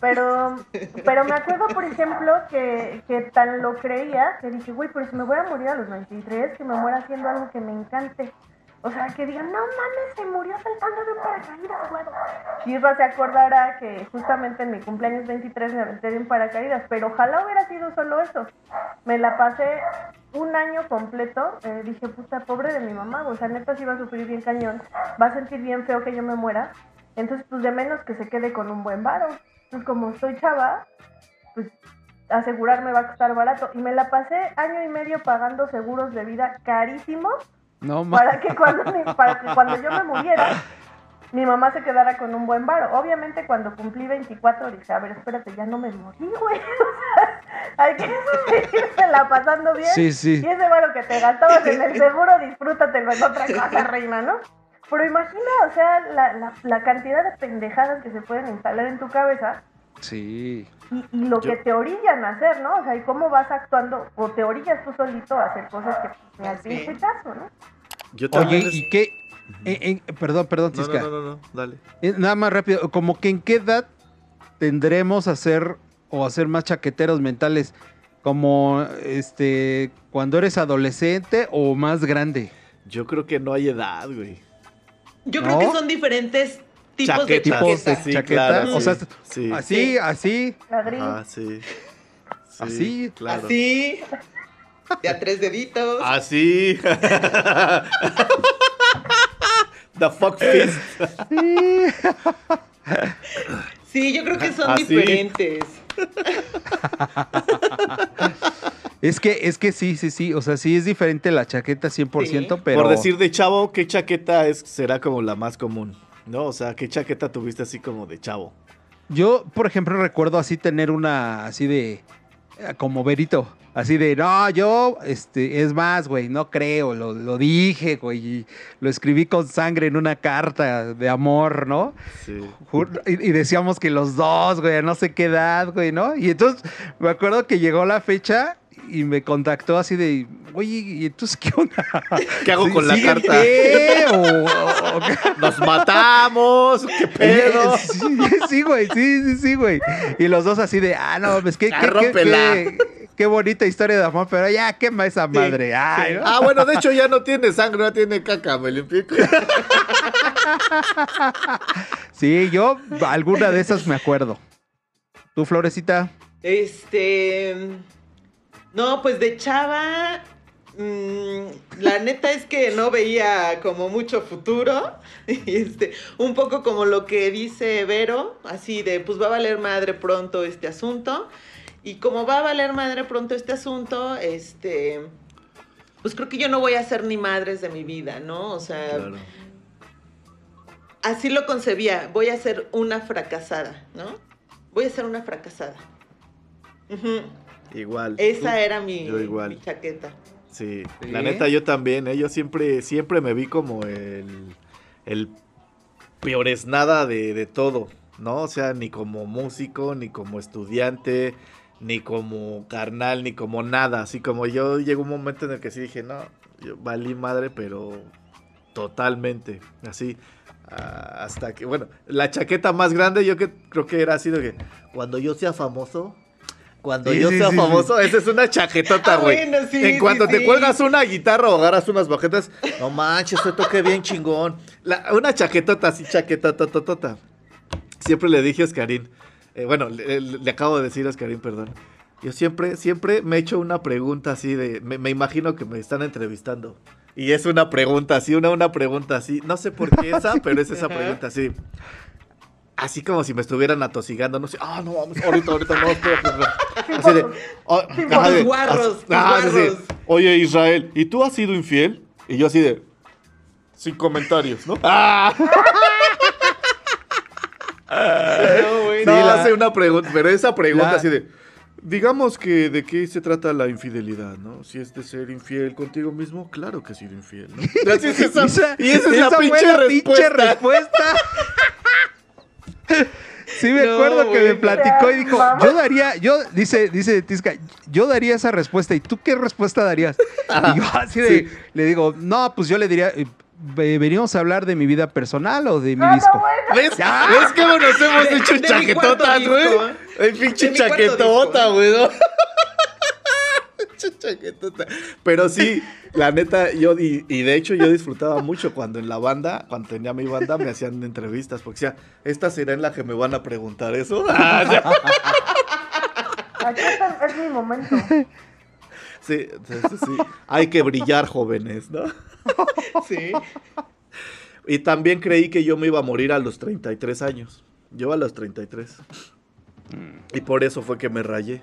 Pero, pero me acuerdo, por ejemplo, que, que tan lo creía que dije, güey, pero si me voy a morir a los 23, que me muera haciendo algo que me encante. O sea, que digan, no mames, se murió saltando de un paracaídas, güey. Chirra se acordará que justamente en mi cumpleaños 23 me aventé de un paracaídas, pero ojalá hubiera sido solo eso. Me la pasé un año completo, eh, dije, puta, pobre de mi mamá, o sea, neta sí va a sufrir bien cañón, va a sentir bien feo que yo me muera, entonces pues de menos que se quede con un buen varo. Pues como estoy chava, pues asegurar me va a costar barato. Y me la pasé año y medio pagando seguros de vida carísimos No para que cuando, mi- para que cuando yo me muriera, mi mamá se quedara con un buen varo. Obviamente cuando cumplí 24 dije, a ver, espérate, ya no me morí, güey. O sea, hay que seguírsela pasando bien. Sí, sí. Y ese varo que te gastabas en el seguro, disfrútatelo en otra cosa, reina, ¿no? Pero imagina, o sea, la, la, la cantidad de pendejadas que se pueden instalar en tu cabeza Sí. Y, y lo Yo- que te orillan a hacer, ¿no? O sea, y cómo vas actuando, o te orillas tú solito a hacer cosas que ni al pinche caso, ¿no? Yo Oye, también es- ¿y qué? en- en- perdón, perdón, No, Tisca. no, no, no, no, dale. Eh, Nada más rápido, como que en qué edad tendremos a ser o a ser más chaqueteros mentales, como este cuando eres adolescente o más grande. Yo creo que no hay edad, güey. Yo ¿No? creo que son diferentes tipos de Chaquetas. Tipos de chaqueta. Sí, claro, o sea, sí, sí. así, Sí. así. Ah, sí. Sí, Así, claro. Así. De a tres deditos. Así. The fuck fist. Sí, yo creo que son Así. diferentes. Es que, es que sí, sí, sí. O sea, sí es diferente la chaqueta 100%, Sí. pero. Por decir de chavo, ¿qué chaqueta es, será como la más común? ¿No? O sea, ¿qué chaqueta tuviste así como de chavo? Yo, por ejemplo, recuerdo así tener una así de. eh, Como verito. Así de, no, yo, este, es más, güey, no creo, lo, lo dije, güey, y lo escribí con sangre en una carta de amor, ¿no? Sí. Y, y decíamos que los dos, güey, a no sé qué edad, güey, ¿no? Y entonces me acuerdo que llegó la fecha y me contactó así de, oye, ¿y entonces qué onda? ¿Qué hago con la ¿sigue en carta? pie o- o- o qué? ¡Nos matamos! ¿Qué pedo? Sí, sí, güey, sí, sí, sí, güey. Y los dos así de, ah, no, pues qué, qué, qué, rómpela. qué- qué bonita historia de amor, pero ya quema esa madre. Ay, ¿no? Ah, bueno, de hecho ya no tiene sangre, no tiene caca, me limpié. Sí, yo alguna de esas me acuerdo. ¿Tú, Florecita? Este. No, pues de chava. mm, la neta es que no veía como mucho futuro. Y este, un poco como lo que dice Vero, así de pues va a valer madre pronto este asunto. Y como va a valer madre pronto este asunto, este. Pues creo que yo no voy a ser ni madres de mi vida, ¿no? O sea, Claro. así lo concebía. Voy a ser una fracasada, ¿no? Voy a ser una fracasada. Igual. Esa era mi, Yo igual. mi chaqueta. Sí, ¿Sí? la neta yo también, ¿eh? Yo siempre, siempre me vi como el, el peores nada de, de todo, ¿no? O sea, ni como músico, ni como estudiante, ni como carnal, ni como nada. Así como yo llegó un momento en el que sí dije, no, yo valí madre, pero totalmente, así. hasta que, bueno, la chaqueta más grande yo que, creo que era así de que cuando yo sea famoso... Cuando Sí, yo sí, sea sí, famoso, esa es una chaquetota, Ah, güey. bueno, sí, en cuanto te cuelgas una guitarra o agarras unas bajetas, no manches, te toque bien chingón. La- una chaquetota así, chaquetototota. Siempre le dije a Oscarín, eh, bueno, le, acabo de decir a Oscarín, perdón. Yo siempre, siempre me he hecho una pregunta así de, me, me imagino que me están entrevistando. Y es una pregunta así, una, una pregunta así. No sé por qué esa, pero es esa pregunta así. Así como si me estuvieran atosigando, no sé. Ah, no, vamos, ahorita, ahorita, no. Así de. Tus ajá, de- guarros, así- tus ah, guarros. Oye, Israel, ¿y tú has sido infiel? Y yo así de. Sin comentarios, ¿no? ¡Ah! No, güey, No, Sí, la- hace una pregunta, pero esa pregunta La- así de. Digamos que de qué se trata la infidelidad, ¿no? Si es de ser infiel contigo mismo, claro que he sido infiel, ¿no? Así es esa- Esa- y esa es esa la pinche respuesta. respuesta. Sí me No, acuerdo que me platicó y dijo, yo daría, yo, dice, dice Tisca, yo daría esa respuesta. ¿Y tú qué respuesta darías? Y yo así de, le digo, no, pues yo le diría, eh, ve- ¿venimos a hablar de mi vida personal o de mi Ah, disco? no, bueno. ¿Ves? ¿Ves cómo nos hemos De- hecho de chaquetotas, güey? disco, ¿eh? Pinche chaquetota, güey, ¿no? Pero sí, la neta, yo, y, y de hecho yo disfrutaba mucho cuando en la banda, cuando tenía mi banda, me hacían entrevistas, porque decía, esta será en la que me van a preguntar eso. Ah. Aquí es mi momento. Sí, sí, sí, sí. Hay que brillar, jóvenes, ¿no? Sí. Y también creí que yo me iba a morir a los 33 años. Yo a los 33. Y por eso fue que me rayé.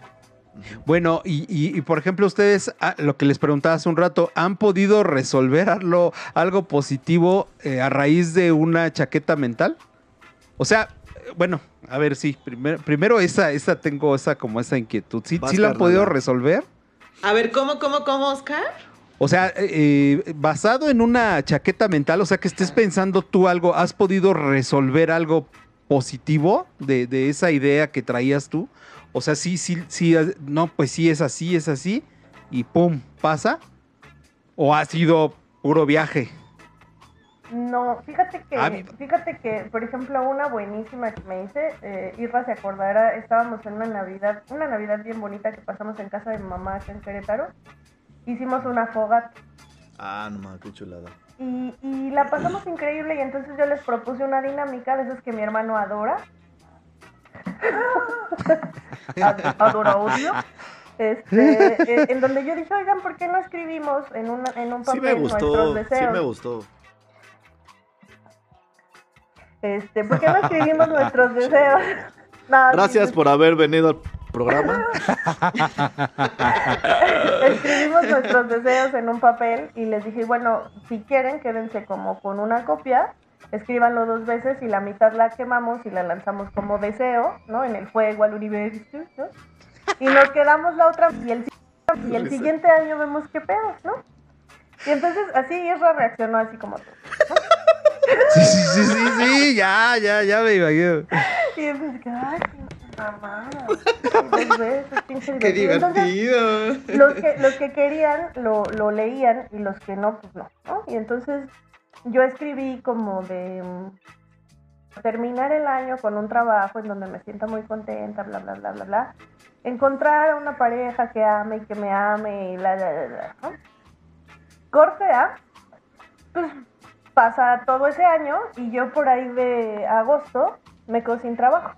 Bueno, y, y- y, por ejemplo, ustedes, ah, lo que les preguntaba hace un rato, ¿han podido resolver algo, algo positivo eh, a raíz de una chaqueta mental? O sea, eh, bueno, a ver, sí, primero, primero esa, esa tengo esa como esa inquietud. ¿Sí, Vas, sí la han podido resolver? A ver, ¿cómo, cómo, cómo, Oscar? O sea, eh, eh, basado en una chaqueta mental, o sea, que estés pensando tú algo, ¿has podido resolver algo positivo de, de esa idea que traías tú? O sea, sí, sí, sí, no, pues sí es así, es así, y pum, pasa. ¿O ha sido puro viaje? No, fíjate que, Ah, fíjate que, por ejemplo, una buenísima que me hice, eh, Irra se acordará, estábamos en una Navidad, una Navidad bien bonita que pasamos en casa de mi mamá acá en Querétaro. Hicimos una fogata Ah, no mames, qué chulada. y, y la pasamos increíble y entonces yo les propuse una dinámica de esas que mi hermano adora. Ad- adora odio. Este, eh, en donde yo dije, oigan, ¿por qué no escribimos en, una, en un Sí papel me nuestros gustó, deseos? sí me gustó. Este, ¿por qué no escribimos nuestros deseos? No, sí, Gracias sí, por haber venido al programa. Escribimos nuestros deseos en un papel y les dije, bueno, si quieren, quédense como con una copia, escríbanlo dos veces y la mitad la quemamos y la lanzamos como deseo, ¿no? En el fuego, al universo, ¿no? Y nos quedamos la otra y el, y el siguiente año vemos qué pedo, ¿no? Y entonces así Isra reaccionó así como tú. Sí, sí, sí, sí, sí, ya, ya, ya me imagino. Y entonces, ay, pinche Qué divertido. Entonces, los que, los que querían lo, lo leían y los que no, pues no, ¿no? Y entonces yo escribí como de mm, terminar el año con un trabajo en donde me sienta muy contenta, bla, bla, bla, bla, bla. Encontrar a una pareja que ame y que me ame y bla, bla, bla, bla, ¿no? Corte A, pues pasa todo ese año y yo por ahí de agosto me quedo sin trabajo.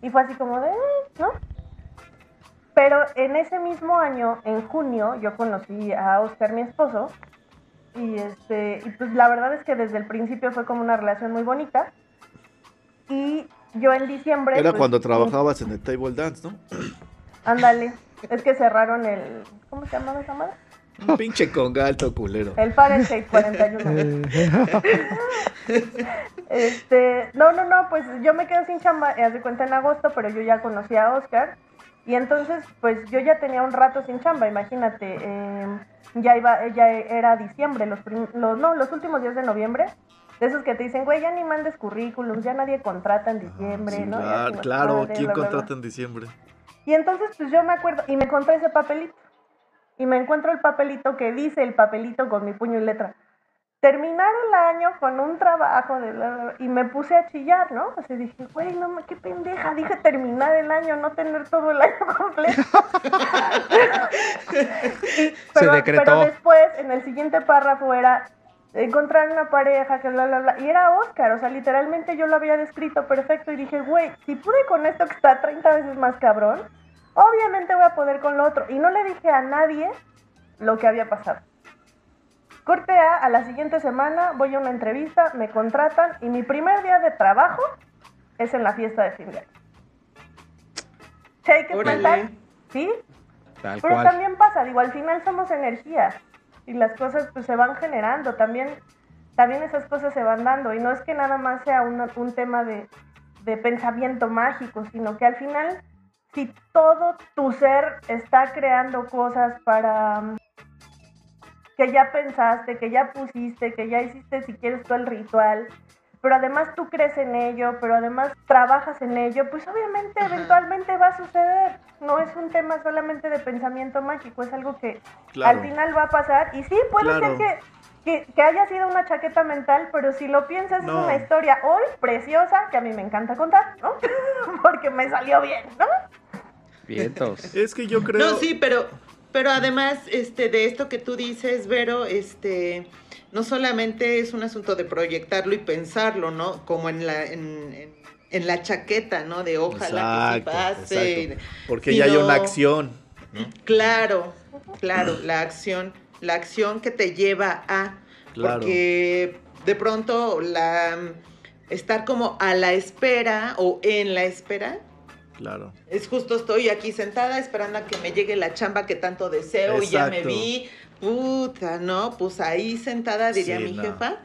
Y fue así como de, "Eh", ¿no? Pero en ese mismo año, en junio, yo conocí a Oscar, mi esposo, y este, y pues la verdad es que desde el principio fue como una relación muy bonita. Y yo en diciembre. Era pues, cuando trabajabas en el table dance, ¿no? Ándale. Es que cerraron el. ¿Cómo se llamaba esa madre? Un pinche conga alto culero. El Fahrenheit 41. Este, no, no, no, pues yo me quedo sin chamba, haz de cuenta en agosto, pero yo ya conocí a Oscar. Y entonces, pues yo ya tenía un rato sin chamba, imagínate. eh, ya iba, ya era diciembre, los, prim- los, no, los últimos días de noviembre. De esos que te dicen, güey, ya ni mandes currículums, ya nadie contrata en diciembre, Sí, ¿no? Claro, claro, ¿quién bla, bla, bla. contrata en diciembre? Y entonces, pues yo me acuerdo, y me encontré ese papelito. Y me encuentro el papelito que dice el papelito con mi puño y letra. Terminar el año con un trabajo de bla, bla, bla", y me puse a chillar, ¿no? O sea, dije, güey, no, qué pendeja, dije terminar el año, no tener todo el año completo. Y- pero, decretó. pero después, en el siguiente párrafo era encontrar una pareja, que bla, bla, bla. Y era Oscar, o sea, literalmente yo lo había descrito perfecto y dije, güey, si pude con esto que está 30 veces más cabrón, obviamente voy a poder con lo otro. Y no le dije a nadie lo que había pasado. Corte A, a la siguiente semana voy a una entrevista, me contratan y mi primer día de trabajo es en la fiesta de fin de año. Órale. mental, ¿sí? Tal Pero cual. también pasa, digo, al final somos energía y las cosas pues se van generando, también, también esas cosas se van dando y no es que nada más sea una- un tema de, de pensamiento mágico, sino que al final si todo tu ser está creando cosas para que ya pensaste, que ya pusiste, que ya hiciste si quieres tú el ritual, pero además tú crees en ello, pero además trabajas en ello, pues obviamente eventualmente va a suceder. No es un tema solamente de pensamiento mágico, es algo que Claro. al final va a pasar. Y sí, puede Claro. ser que, que, que haya sido una chaqueta mental, pero si lo piensas No. es una historia hoy preciosa que a mí me encanta contar, ¿no? Porque me salió bien, ¿no? Vientos. Es que yo creo. No, sí, pero, pero además, este, de esto que tú dices, Vero, este, no solamente es un asunto de proyectarlo y pensarlo, ¿no? Como en la, en, en- en la chaqueta, ¿no? De ojalá Exacto, que sí pase. exacto. Porque ya hay una acción. Claro, claro, la acción, la acción que te lleva a, Claro. porque de pronto la estar como a la espera o en la espera, Claro. Es justo estoy aquí sentada esperando a que me llegue la chamba que tanto deseo y ya me vi. Puta, ¿no? Pues ahí sentada, diría Sí, mi no. jefa.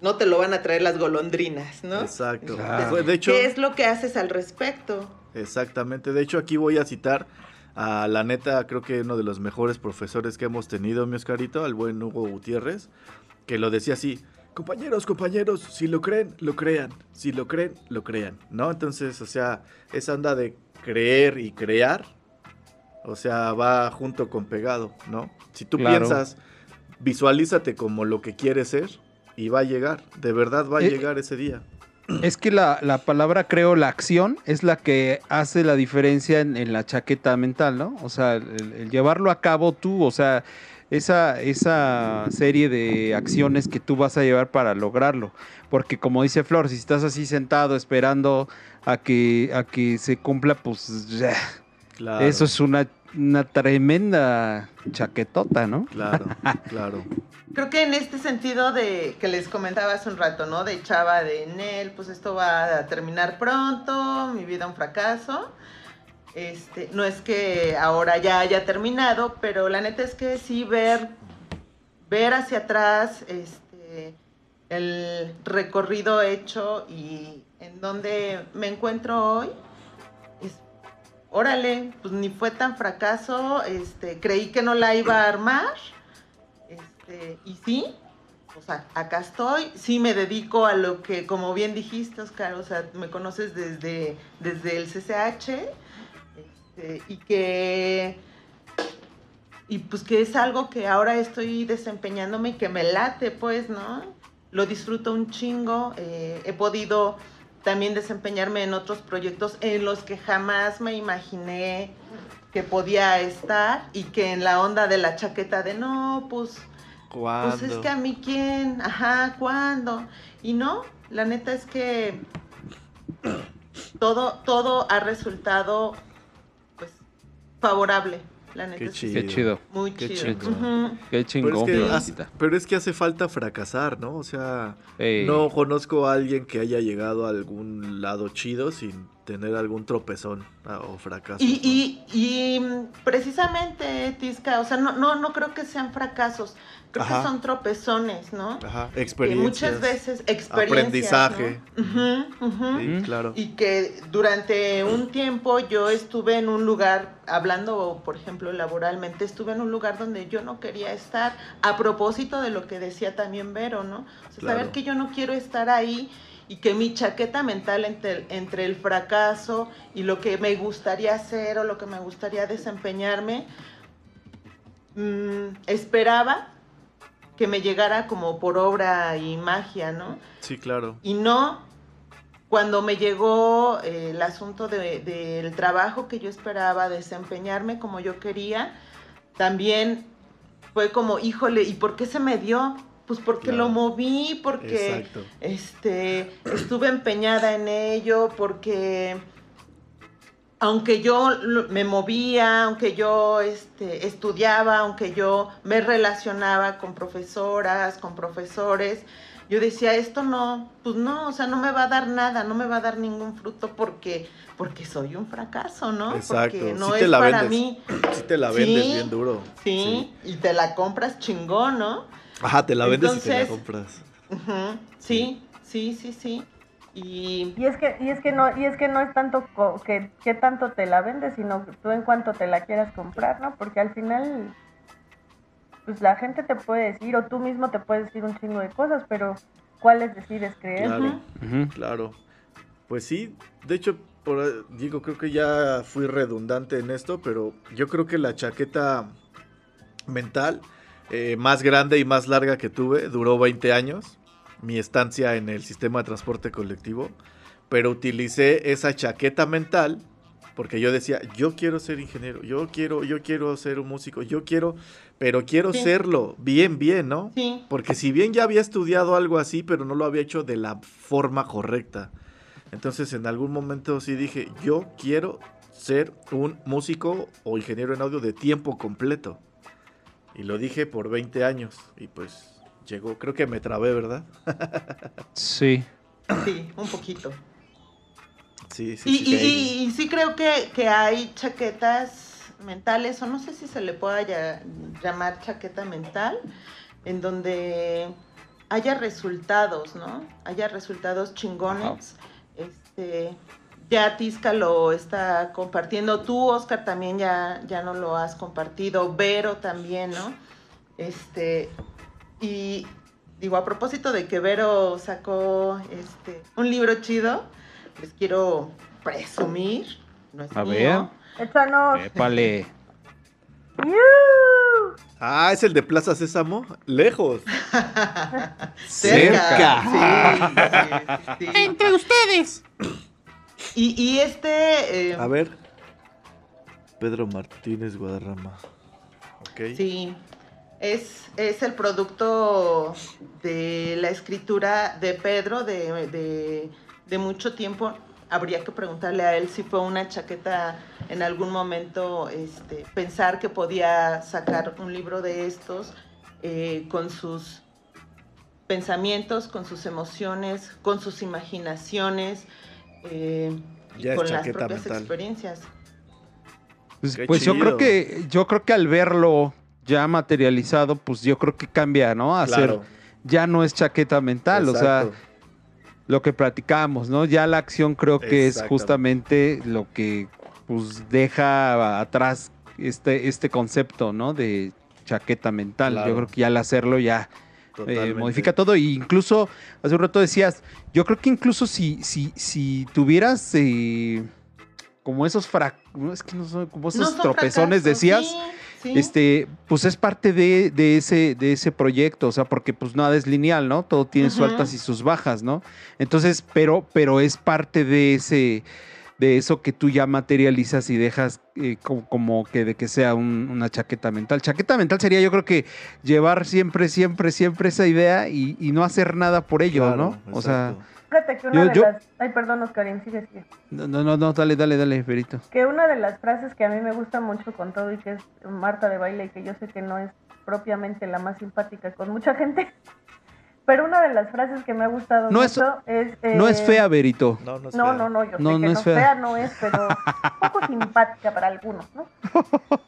No te lo van a traer las golondrinas, ¿no? Exacto. Claro. De hecho, ¿Qué es lo que haces al respecto? exactamente. De hecho, aquí voy a citar a la neta, creo que uno de los mejores profesores que hemos tenido, mi Oscarito, al buen Hugo Gutiérrez, que lo decía así. Compañeros, compañeros, si lo creen, lo crean. Si lo creen, lo crean. ¿No? Entonces, o sea, esa onda de creer y crear, o sea, va junto con pegado, ¿no? Si tú Claro. piensas, visualízate como lo que quieres ser y va a llegar. De verdad va a Eh, llegar ese día. Es que la, la palabra, creo, la acción es la que hace la diferencia en, en la chaqueta mental, ¿no? O sea, el, el llevarlo a cabo tú, o sea, esa, esa serie de acciones que tú vas a llevar para lograrlo. Porque como dice Flor, si estás así sentado esperando a que, a que se cumpla, pues ya, Claro. eso es una, una tremenda chaquetota, ¿no? Claro, claro. Creo que en este sentido de que les comentaba hace un rato, ¿no? De chava de Nel, pues esto va a terminar pronto, mi vida un fracaso. Este, no es que ahora ya haya terminado, pero la neta es que sí ver, ver hacia atrás este, el recorrido hecho y en donde me encuentro hoy, es, órale, pues ni fue tan fracaso, este, creí que no la iba a armar, este, y sí, o sea, acá estoy, sí me dedico a lo que, como bien dijiste, Oscar, o sea, me conoces desde, desde el CCH, este, y que, y pues que es algo que ahora estoy desempeñándome y que me late, pues, ¿no? Lo disfruto un chingo, eh, he podido también desempeñarme en otros proyectos en los que jamás me imaginé que podía estar y que en la onda de la chaqueta de no, pues ¿Cuándo? pues es que a mí quién, ajá, ¿cuándo? Y no, la neta es que todo, todo ha resultado favorable, la neta Qué es chido. Qué chido. muy Qué chido. Qué Pero chingón, es, que hace, pero es que hace falta fracasar, ¿no? O sea, Ey. no conozco a alguien que haya llegado a algún lado chido sin tener algún tropezón ah, o fracaso. Y, y, y mm, precisamente, Tisca, o sea, no, no, no creo que sean fracasos, creo Ajá. que son tropezones, ¿no? Ajá, Que experiencias. muchas veces experiencias. Aprendizaje. Sí, claro. Y que durante un tiempo yo estuve en un lugar, hablando por ejemplo laboralmente, estuve en un lugar donde yo no quería estar, a propósito de lo que decía también Vero, ¿no? O sea, Claro. saber que yo no quiero estar ahí y que mi chaqueta mental entre, entre el fracaso y lo que me gustaría hacer o lo que me gustaría desempeñarme, mm, esperaba que me llegara como por obra y magia, ¿no? Sí, claro. Y no cuando me llegó eh, el asunto de- del trabajo que yo esperaba, desempeñarme como yo quería, también fue como, híjole, ¿y por qué se me dio? Pues porque Claro. lo moví, porque Exacto. este, estuve empeñada en ello, porque aunque yo me movía, aunque yo este, estudiaba, aunque yo me relacionaba con profesoras, con profesores, yo decía, esto no, pues no, o sea, no me va a dar nada, no me va a dar ningún fruto porque, porque soy un fracaso, ¿no? Exacto. Porque no Sí te es la para vendes. mí. Sí te la vendes Sí, bien duro. Sí, y te la compras chingón, ¿no? Ajá, te la vendes y te la compras. Ujú, Sí, sí, sí, sí. Y Y es que, y es que no, y es que no es tanto co- que, que tanto te la vendes, sino que tú en cuanto te la quieras comprar, ¿no? Porque al final, pues la gente te puede decir, o tú mismo te puedes decir un chingo de cosas, pero ¿cuáles decides creer? Claro, claro. Pues sí, de hecho, por, digo, creo que ya fui redundante en esto, pero yo creo que la chaqueta mental eh, más grande y más larga que tuve duró 20 años, mi estancia en el sistema de transporte colectivo, pero utilicé esa chaqueta mental porque yo decía, yo quiero ser ingeniero, yo quiero, yo quiero ser un músico, yo quiero, pero quiero Sí. serlo bien, bien, ¿no? sí, Porque si bien ya había estudiado algo así, pero no lo había hecho de la forma correcta. Entonces en algún momento sí dije, yo quiero ser un músico o ingeniero en audio de tiempo completo. Y lo dije por 20 años. Y pues llegó, creo que me trabé, ¿verdad? Sí. sí, un poquito. Sí, sí, Y, sí. y- sí. y- y sí creo que, que hay chaquetas mentales, o no sé si se le pueda ya- llamar chaqueta mental, en donde haya resultados, ¿no? Haya resultados chingones. Este, ya Tisca lo está compartiendo, tú, Oscar, también ya, ya no lo has compartido, Vero también, ¿no? Este, y digo, a propósito de que Vero sacó este, un libro chido, les quiero presumir. No es A mío. Échanos. Épale. Ah, es el de Plaza Sésamo. Lejos. Cerca. Sí, sí, sí, sí. Entre ustedes. Y, y este. eh, A ver. Pedro Martínez Guadarrama. Ok. Sí. Es, es el producto de la escritura de Pedro de, de, de mucho tiempo. Habría que preguntarle a él si fue una chaqueta en algún momento este, pensar que podía sacar un libro de estos eh, con sus pensamientos, con sus emociones, con sus imaginaciones eh, y con las propias mental. experiencias. Pues, pues yo creo que yo creo que al verlo ya materializado, pues yo creo que cambia, ¿no? A ser Claro. ya no es chaqueta mental, o sea, lo que platicamos, ¿no? Ya la acción creo que es justamente lo que pues deja atrás este este concepto, ¿no? De chaqueta mental. Claro. Yo creo que ya al hacerlo ya eh, modifica todo. Y incluso, hace un rato decías, yo creo que incluso si, si, si tuvieras eh, como esos frac... Es que no son como esos No son tropezones, fracasos, decías. sí, sí. Este, pues es parte de, de ese, de ese proyecto, o sea, porque pues nada es lineal, ¿no? Todo tiene sus altas y sus bajas, ¿no? Entonces, pero, pero es parte de ese, de eso que tú ya materializas y dejas eh, co- como, que de que sea un- una chaqueta mental. Chaqueta mental sería yo creo que llevar siempre, siempre, siempre esa idea y, y no hacer nada por ello, Claro, ¿no? O sea. Fíjate que una Yo- de yo- las... Ay, perdón, Oscarín, sigue, sigue. no, no, no, no, dale, dale, dale, Ferito. Que una de las frases que a mí me gusta mucho con todo y que es Marta de baile y que yo sé que no es propiamente la más simpática con mucha gente, pero una de las frases que me ha gustado No es- mucho es... No es eh, fea, Verito. No, no es No, fea. no, no, yo No, sé que no no, es es fea. fea. no es, pero un poco simpática para algunos, ¿no?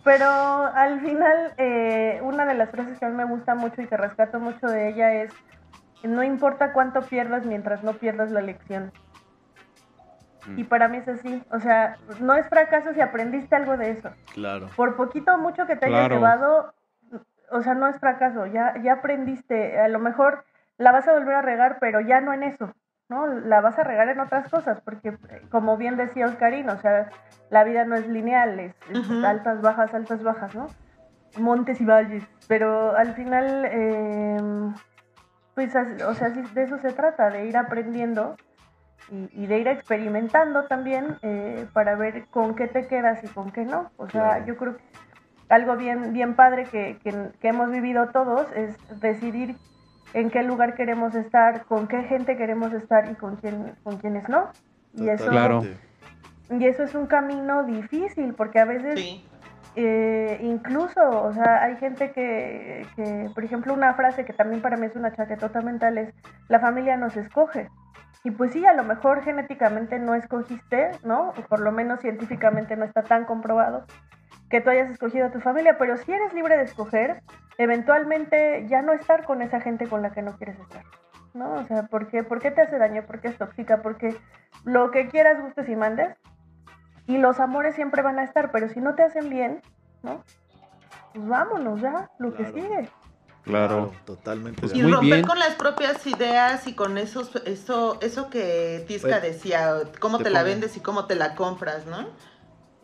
Pero al final, eh, una de las frases que a mí me gusta mucho y que rescato mucho de ella es, no importa cuánto pierdas mientras no pierdas la lección. Y para mí es así, o sea, no es fracaso si aprendiste algo de eso. Claro. Por poquito o mucho que te hayas Claro. llevado, o sea, no es fracaso, ya, ya aprendiste, a lo mejor la vas a volver a regar, pero ya no en eso, ¿no? La vas a regar en otras cosas, porque eh, como bien decía Oscarín, o sea, la vida no es lineal, es, altas, bajas, altas, bajas, ¿no? Montes y valles, pero al final, eh, pues, o sea, sí, de eso se trata, de ir aprendiendo y, y de ir experimentando también eh, para ver con qué te quedas y con qué no. O sea, Claro. yo creo que algo bien, bien padre que, que- que hemos vivido todos es decidir en qué lugar queremos estar, con qué gente queremos estar y con quién, con quiénes no. Y eso, Claro. y eso es un camino difícil, porque a veces Sí. Eh, incluso, o sea, hay gente que, que, por ejemplo, una frase que también para mí es una chaquetota mental es, la familia nos escoge. Y pues sí, a lo mejor genéticamente no escogiste, ¿no? O por lo menos científicamente no está tan comprobado que tú hayas escogido a tu familia, pero si eres libre de escoger, eventualmente ya no estar con esa gente con la que no quieres estar, ¿no? O sea, ¿por qué, ¿por qué te hace daño? ¿Por qué es tóxica? Porque lo que quieras, gustes y mandes, y los amores siempre van a estar, pero si no te hacen bien, ¿no? Pues vámonos ya, lo que Claro. sigue. Claro. Totalmente. Pues Y muy romper bien. con las propias ideas y con esos, eso, eso que Tisca Pues, decía, cómo te te, la pongo- vendes y cómo te la compras, ¿no?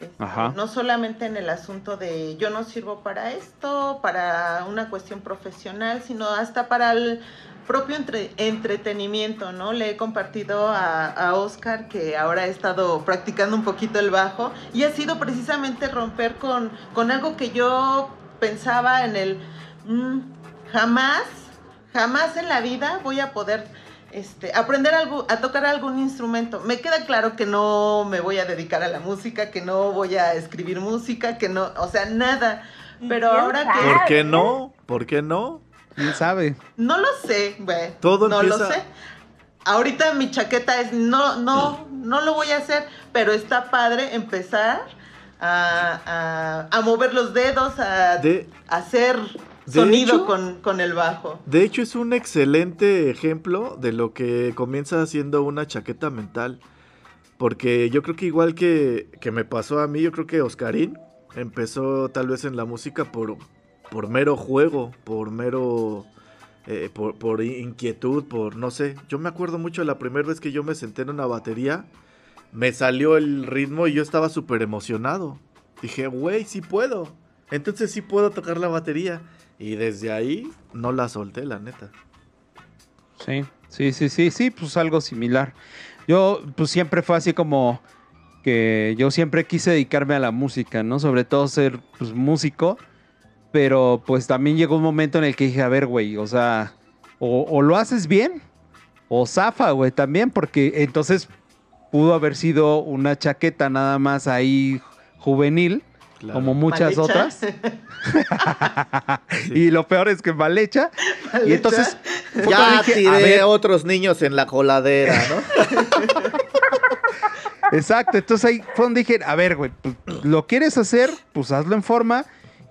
Este. No solamente en el asunto de yo no sirvo para esto, para una cuestión profesional, sino hasta para el propio entre- entretenimiento, ¿no? Le he compartido a, a Oscar que ahora he estado practicando un poquito el bajo y ha sido precisamente romper con, con algo que yo pensaba en el "Mm, jamás, jamás en la vida voy a poder este, aprender algo, a tocar algún instrumento. Me queda claro que no me voy a dedicar a la música, que no voy a escribir música, que no, o sea, nada. Pero ¿Quién ahora sabe? que ¿Por qué no? ¿Por qué no? ¿Quién sabe? no lo sé, güey. Todo no empieza- lo sé. ahorita mi chaqueta es no, no, no lo voy a hacer, pero está padre empezar a, a- a mover los dedos, a, De- a hacer de sonido hecho- con, con el bajo. De hecho, es un excelente ejemplo de lo que comienza siendo una chaqueta mental. Porque yo creo que igual que, que me pasó a mí, yo creo que Oscarín empezó tal vez en la música por, por mero juego, por mero... eh, por, por inquietud, por no sé. Yo me acuerdo mucho la primera vez que yo me senté en una batería, me salió el ritmo y yo estaba súper emocionado. Dije, güey, sí puedo. Entonces sí puedo tocar la batería. Y desde ahí no la solté, la neta. Sí, sí, sí, sí, sí, pues algo similar. Yo, pues siempre fue así como que yo siempre quise dedicarme a la música, ¿no? Sobre todo ser pues, músico, pero pues también llegó un momento en el que dije, a ver, güey, o sea, o, o lo haces bien, o zafa, güey, también, porque entonces pudo haber sido una chaqueta nada más ahí juvenil, Claro. como muchas otras. y lo peor es que mal hecha. Mal Y entonces hecha. cuando dije, a ver, otros niños en la coladera, ¿no? Exacto, entonces ahí fue donde dije, a ver, güey, pues, lo quieres hacer, pues hazlo en forma.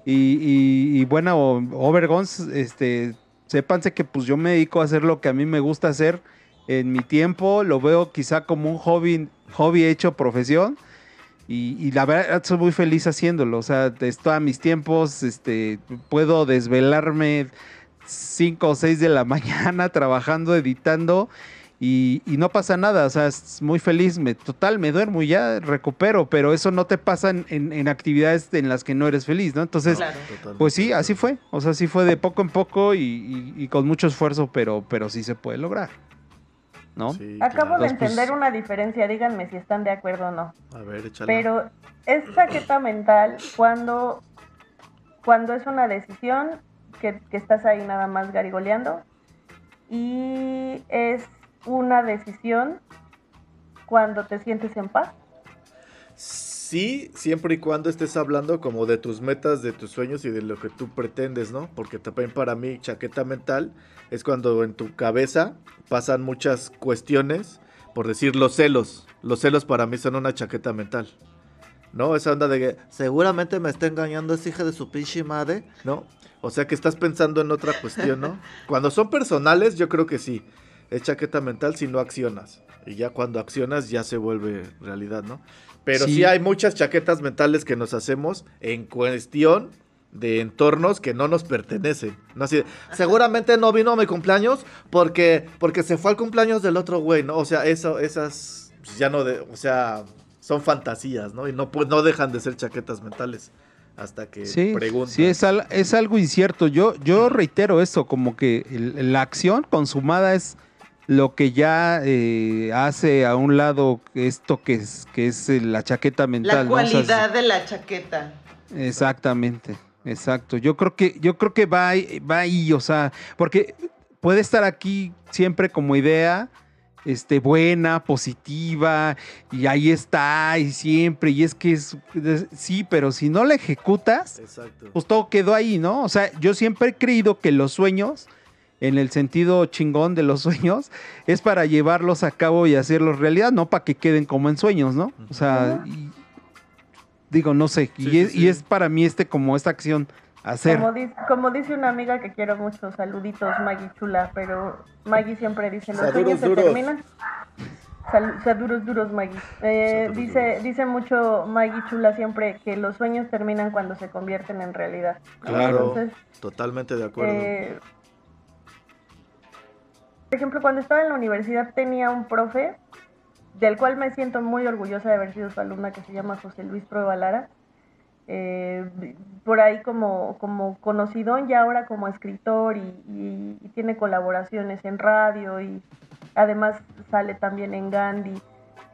Y, y, y bueno, Overgons, este, sépanse que pues yo me dedico a hacer lo que a mí me gusta hacer en mi tiempo, lo veo quizá como un hobby, hobby hecho profesión. Y, y la verdad soy muy feliz haciéndolo. O sea, estoy a mis tiempos, este, puedo desvelarme 5 o 6 de la mañana trabajando, editando. Y, y no pasa nada, o sea, es muy feliz, me, total, me duermo y ya recupero, pero eso no te pasa en, en- en actividades en las que no eres feliz, ¿no? Entonces, Claro. pues sí, así fue, o sea, sí fue de poco en poco y, y- y con mucho esfuerzo, pero, pero sí se puede lograr, ¿no? Sí, Acabo claro. de Entonces, pues- entender una diferencia, díganme si están de acuerdo o no. A ver, échala. Pero es chaqueta mental cuando, cuando es una decisión que, que estás ahí nada más garigoleando y es una decisión cuando te sientes en paz. Sí, siempre y cuando estés hablando como de tus metas, de tus sueños y de lo que tú pretendes, ¿no? Porque también para mí chaqueta mental es cuando en tu cabeza pasan muchas cuestiones, por decir los celos. Los celos para mí son una chaqueta mental. ¿No? Esa onda de que seguramente me está engañando esa hija de su pinche madre, ¿no? O sea que estás pensando en otra cuestión, ¿no? Cuando son personales, yo creo que sí. Es chaqueta mental si no accionas. Y ya cuando accionas ya se vuelve realidad, ¿no? Pero sí. Sí. hay muchas chaquetas mentales que nos hacemos en cuestión de entornos que no nos pertenecen. No así seguramente no vino a mi cumpleaños porque, porque se fue al cumpleaños del otro güey, ¿no? O sea, eso, esas pues, ya no de, o sea, son fantasías, ¿no? Y no, pues, no dejan de ser chaquetas mentales hasta que Sí, preguntan. sí es, al- es algo incierto. Yo, yo reitero esto, como que el- la acción consumada es lo que ya eh, hace a un lado esto que es, que es eh, la chaqueta mental. La ¿no? O sea, cualidad de la chaqueta. Exactamente, exacto. Yo creo que, yo creo que va, ahí- va ahí, o sea, porque puede estar aquí siempre como idea, este, buena, positiva, y ahí está, y siempre, y es que es, es- sí, pero si no la ejecutas, Exacto. pues todo quedó ahí, ¿no? O sea, yo siempre he creído que los sueños, en el sentido chingón de los sueños, es para llevarlos a cabo y hacerlos realidad, no para que queden como en sueños, ¿no? O sea, y- digo, no sé, y, Sí, sí, es, y es para mí este como esta acción, hacer. Como, dice, como dice una amiga que quiero mucho, saluditos Maggie Chula, pero Maggie siempre dice, los Saludos sueños se terminan. Sal- saludos duros, Maggie. Eh, Saludos dice, duros. dice mucho Maggie Chula siempre que los sueños terminan cuando se convierten en realidad. Claro, Entonces, totalmente de acuerdo. eh, por ejemplo, cuando estaba en la universidad tenía un profe del cual me siento muy orgullosa de haber sido su alumna, que se llama José Luis Prueba Lara. Eh, por ahí como, como conocidón ya ahora como escritor y, y- y tiene colaboraciones en radio y además sale también en Gandhi.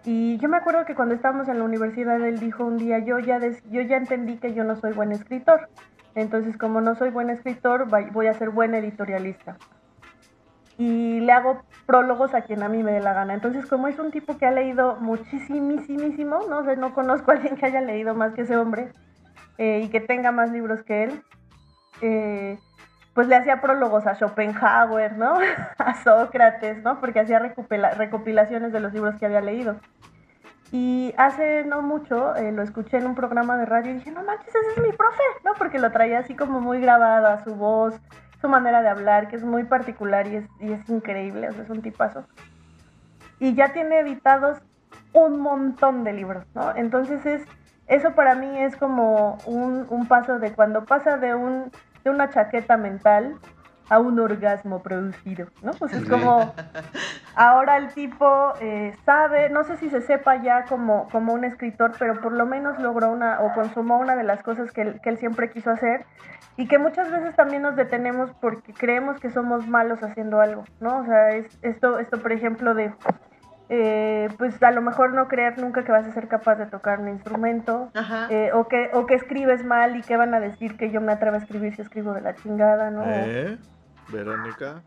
Y yo me acuerdo que cuando estábamos en la universidad él dijo un día, yo ya, des- yo ya entendí que yo no soy buen escritor. Entonces como no soy buen escritor, voy a ser buen editorialista y le hago prólogos a quien a mí me dé la gana. Entonces, como es un tipo que ha leído muchísimísimo, no sé, no conozco a alguien que haya leído más que ese hombre eh, y que tenga más libros que él, eh, pues le hacía prólogos a Schopenhauer, ¿no? a Sócrates, ¿no? Porque hacía recopilaciones de los libros que había leído. Y hace no mucho eh, lo escuché en un programa de radio y dije, no manches, ese es mi profe, ¿no? Porque lo traía así como muy grabada, su voz, su manera de hablar, que es muy particular y es, y es increíble, o sea, es un tipazo. Y ya tiene editados un montón de libros, ¿no? Entonces es, eso para mí es como un, un paso de cuando pasa de un una chaqueta mental a un orgasmo producido, ¿no? Pues es como, ahora el tipo eh, sabe, no sé si se sepa ya como, como un escritor, pero por lo menos logró una o consumó una de las cosas que él, que él siempre quiso hacer y que muchas veces también nos detenemos porque creemos que somos malos haciendo algo, ¿no? O sea, es, esto, esto por ejemplo de eh, pues a lo mejor no creer nunca que vas a ser capaz de tocar un instrumento, eh, o, que, o que escribes mal y que van a decir que yo me atrevo a escribir si escribo de la chingada, ¿no? ¿Eh? Verónica.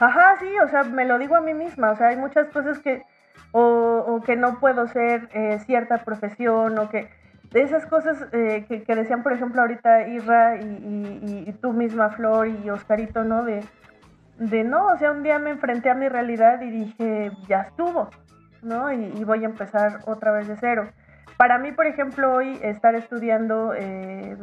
Ajá, sí, o sea, me lo digo a mí misma, o sea, hay muchas cosas que, o, que no puedo ser eh, cierta profesión, o que, de esas cosas que, decían, por ejemplo, ahorita Irra y, y, tú misma, Flor y Oscarito, ¿no? De, de no, o sea, un día me enfrenté a mi realidad y dije, ya estuvo, ¿no? Y, voy a empezar otra vez de cero. Para mí, por ejemplo, hoy estar estudiando eh,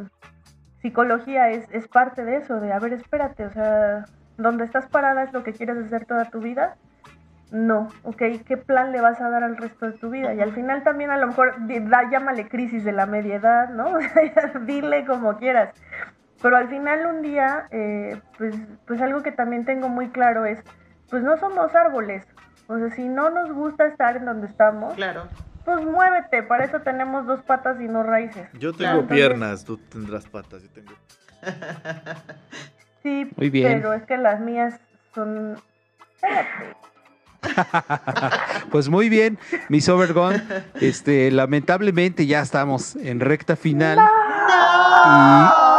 psicología es, es parte de eso, de, a ver, espérate, o sea, donde estás parada es lo que quieres hacer toda tu vida. No, ok, ¿qué plan le vas a dar al resto de tu vida? Y al final también a lo mejor da, llámale crisis de la media edad, ¿no? Dile como quieras. Pero al final un día, eh, pues, pues algo que también tengo muy claro es, pues no somos árboles. O sea, si no nos gusta estar en donde estamos, claro. pues muévete. Para eso tenemos dos patas y no raíces. Yo tengo piernas, tú tendrás patas, yo tengo. sí, muy bien. pero es que las mías son... pues muy bien, Miss Overgone. Este, lamentablemente ya estamos en recta final.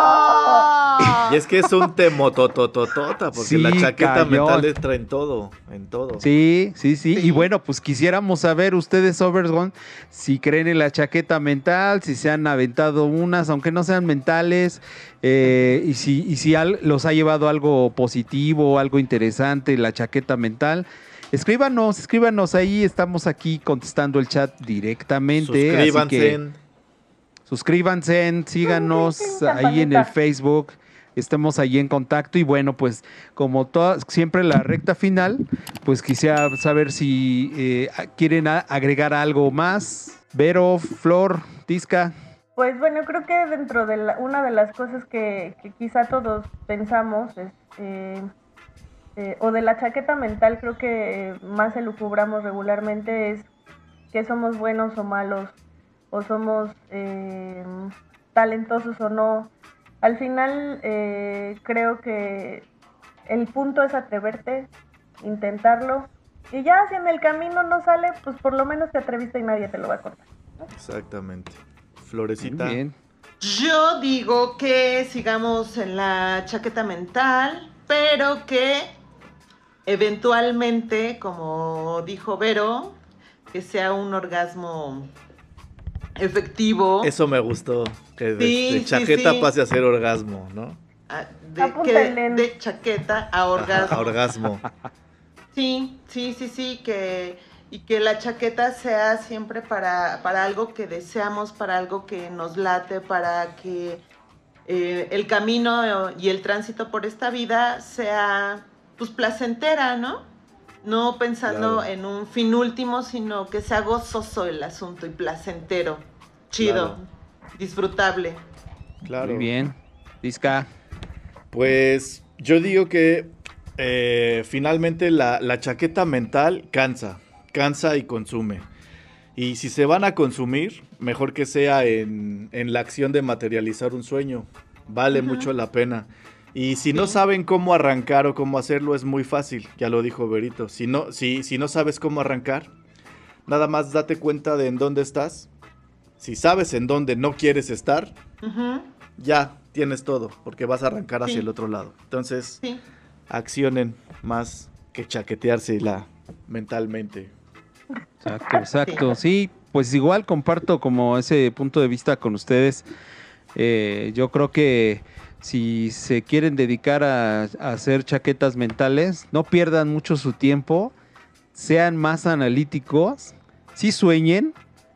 Y es que es un temotototota, porque la chaqueta mental entra en todo, en todo. Sí, sí, sí, Y bueno, pues quisiéramos saber ustedes, Overgone, si creen en la chaqueta mental, si se han aventado unas, aunque no sean mentales, eh, y si, y si los ha llevado algo positivo, algo interesante, la chaqueta mental. Escríbanos, escríbanos ahí, estamos aquí contestando el chat directamente. Suscríbanse. suscríbanse, síganos ahí en el Facebook estemos ahí en contacto y bueno, pues como toda, siempre la recta final, pues quisiera saber si eh, quieren agregar algo más. Vero, Flor, Tisca. Pues bueno, creo que dentro de una de las cosas que, quizá todos pensamos es, eh, eh, o de la chaqueta mental, creo que más elucubramos regularmente es que somos buenos o malos, o somos talentosos o no, al final eh, creo que el punto es atreverte, intentarlo. Y ya si en el camino no sale, pues por lo menos te atreviste y nadie te lo va a cortar. Exactamente. Florecita. Bien. Yo digo que sigamos en la chaqueta mental, pero que eventualmente, como dijo Vero, que sea un orgasmo efectivo. Eso me gustó. Que de, chaqueta pase a ser orgasmo, ¿no? Ah, de, chaqueta a orgasmo. a orgasmo. Sí, sí, sí, sí, que y que la chaqueta sea siempre para, para algo que deseamos, para algo que nos late, para que eh, el camino y el tránsito por esta vida sea pues placentera, ¿no? No pensando en un fin último, sino que sea gozoso el asunto y placentero, chido disfrutable. Claro. Muy bien. Disca. Pues yo digo que eh, finalmente la, chaqueta mental cansa, cansa y consume. Y si se van a consumir, mejor que sea en, la acción de materializar un sueño. Vale mucho la pena. Y si no saben cómo arrancar o cómo hacerlo, es muy fácil, ya lo dijo Berito. Si no, si, si no sabes cómo arrancar, nada más date cuenta de en dónde estás si sabes en dónde no quieres estar, ya tienes todo, porque vas a arrancar hacia el otro lado. Entonces, accionen más que chaquetearse la mentalmente. Exacto, exacto. Sí, pues igual comparto como ese punto de vista con ustedes. Eh, yo creo que si se quieren dedicar a, a hacer chaquetas mentales, no pierdan mucho su tiempo, sean más analíticos, sí sueñen,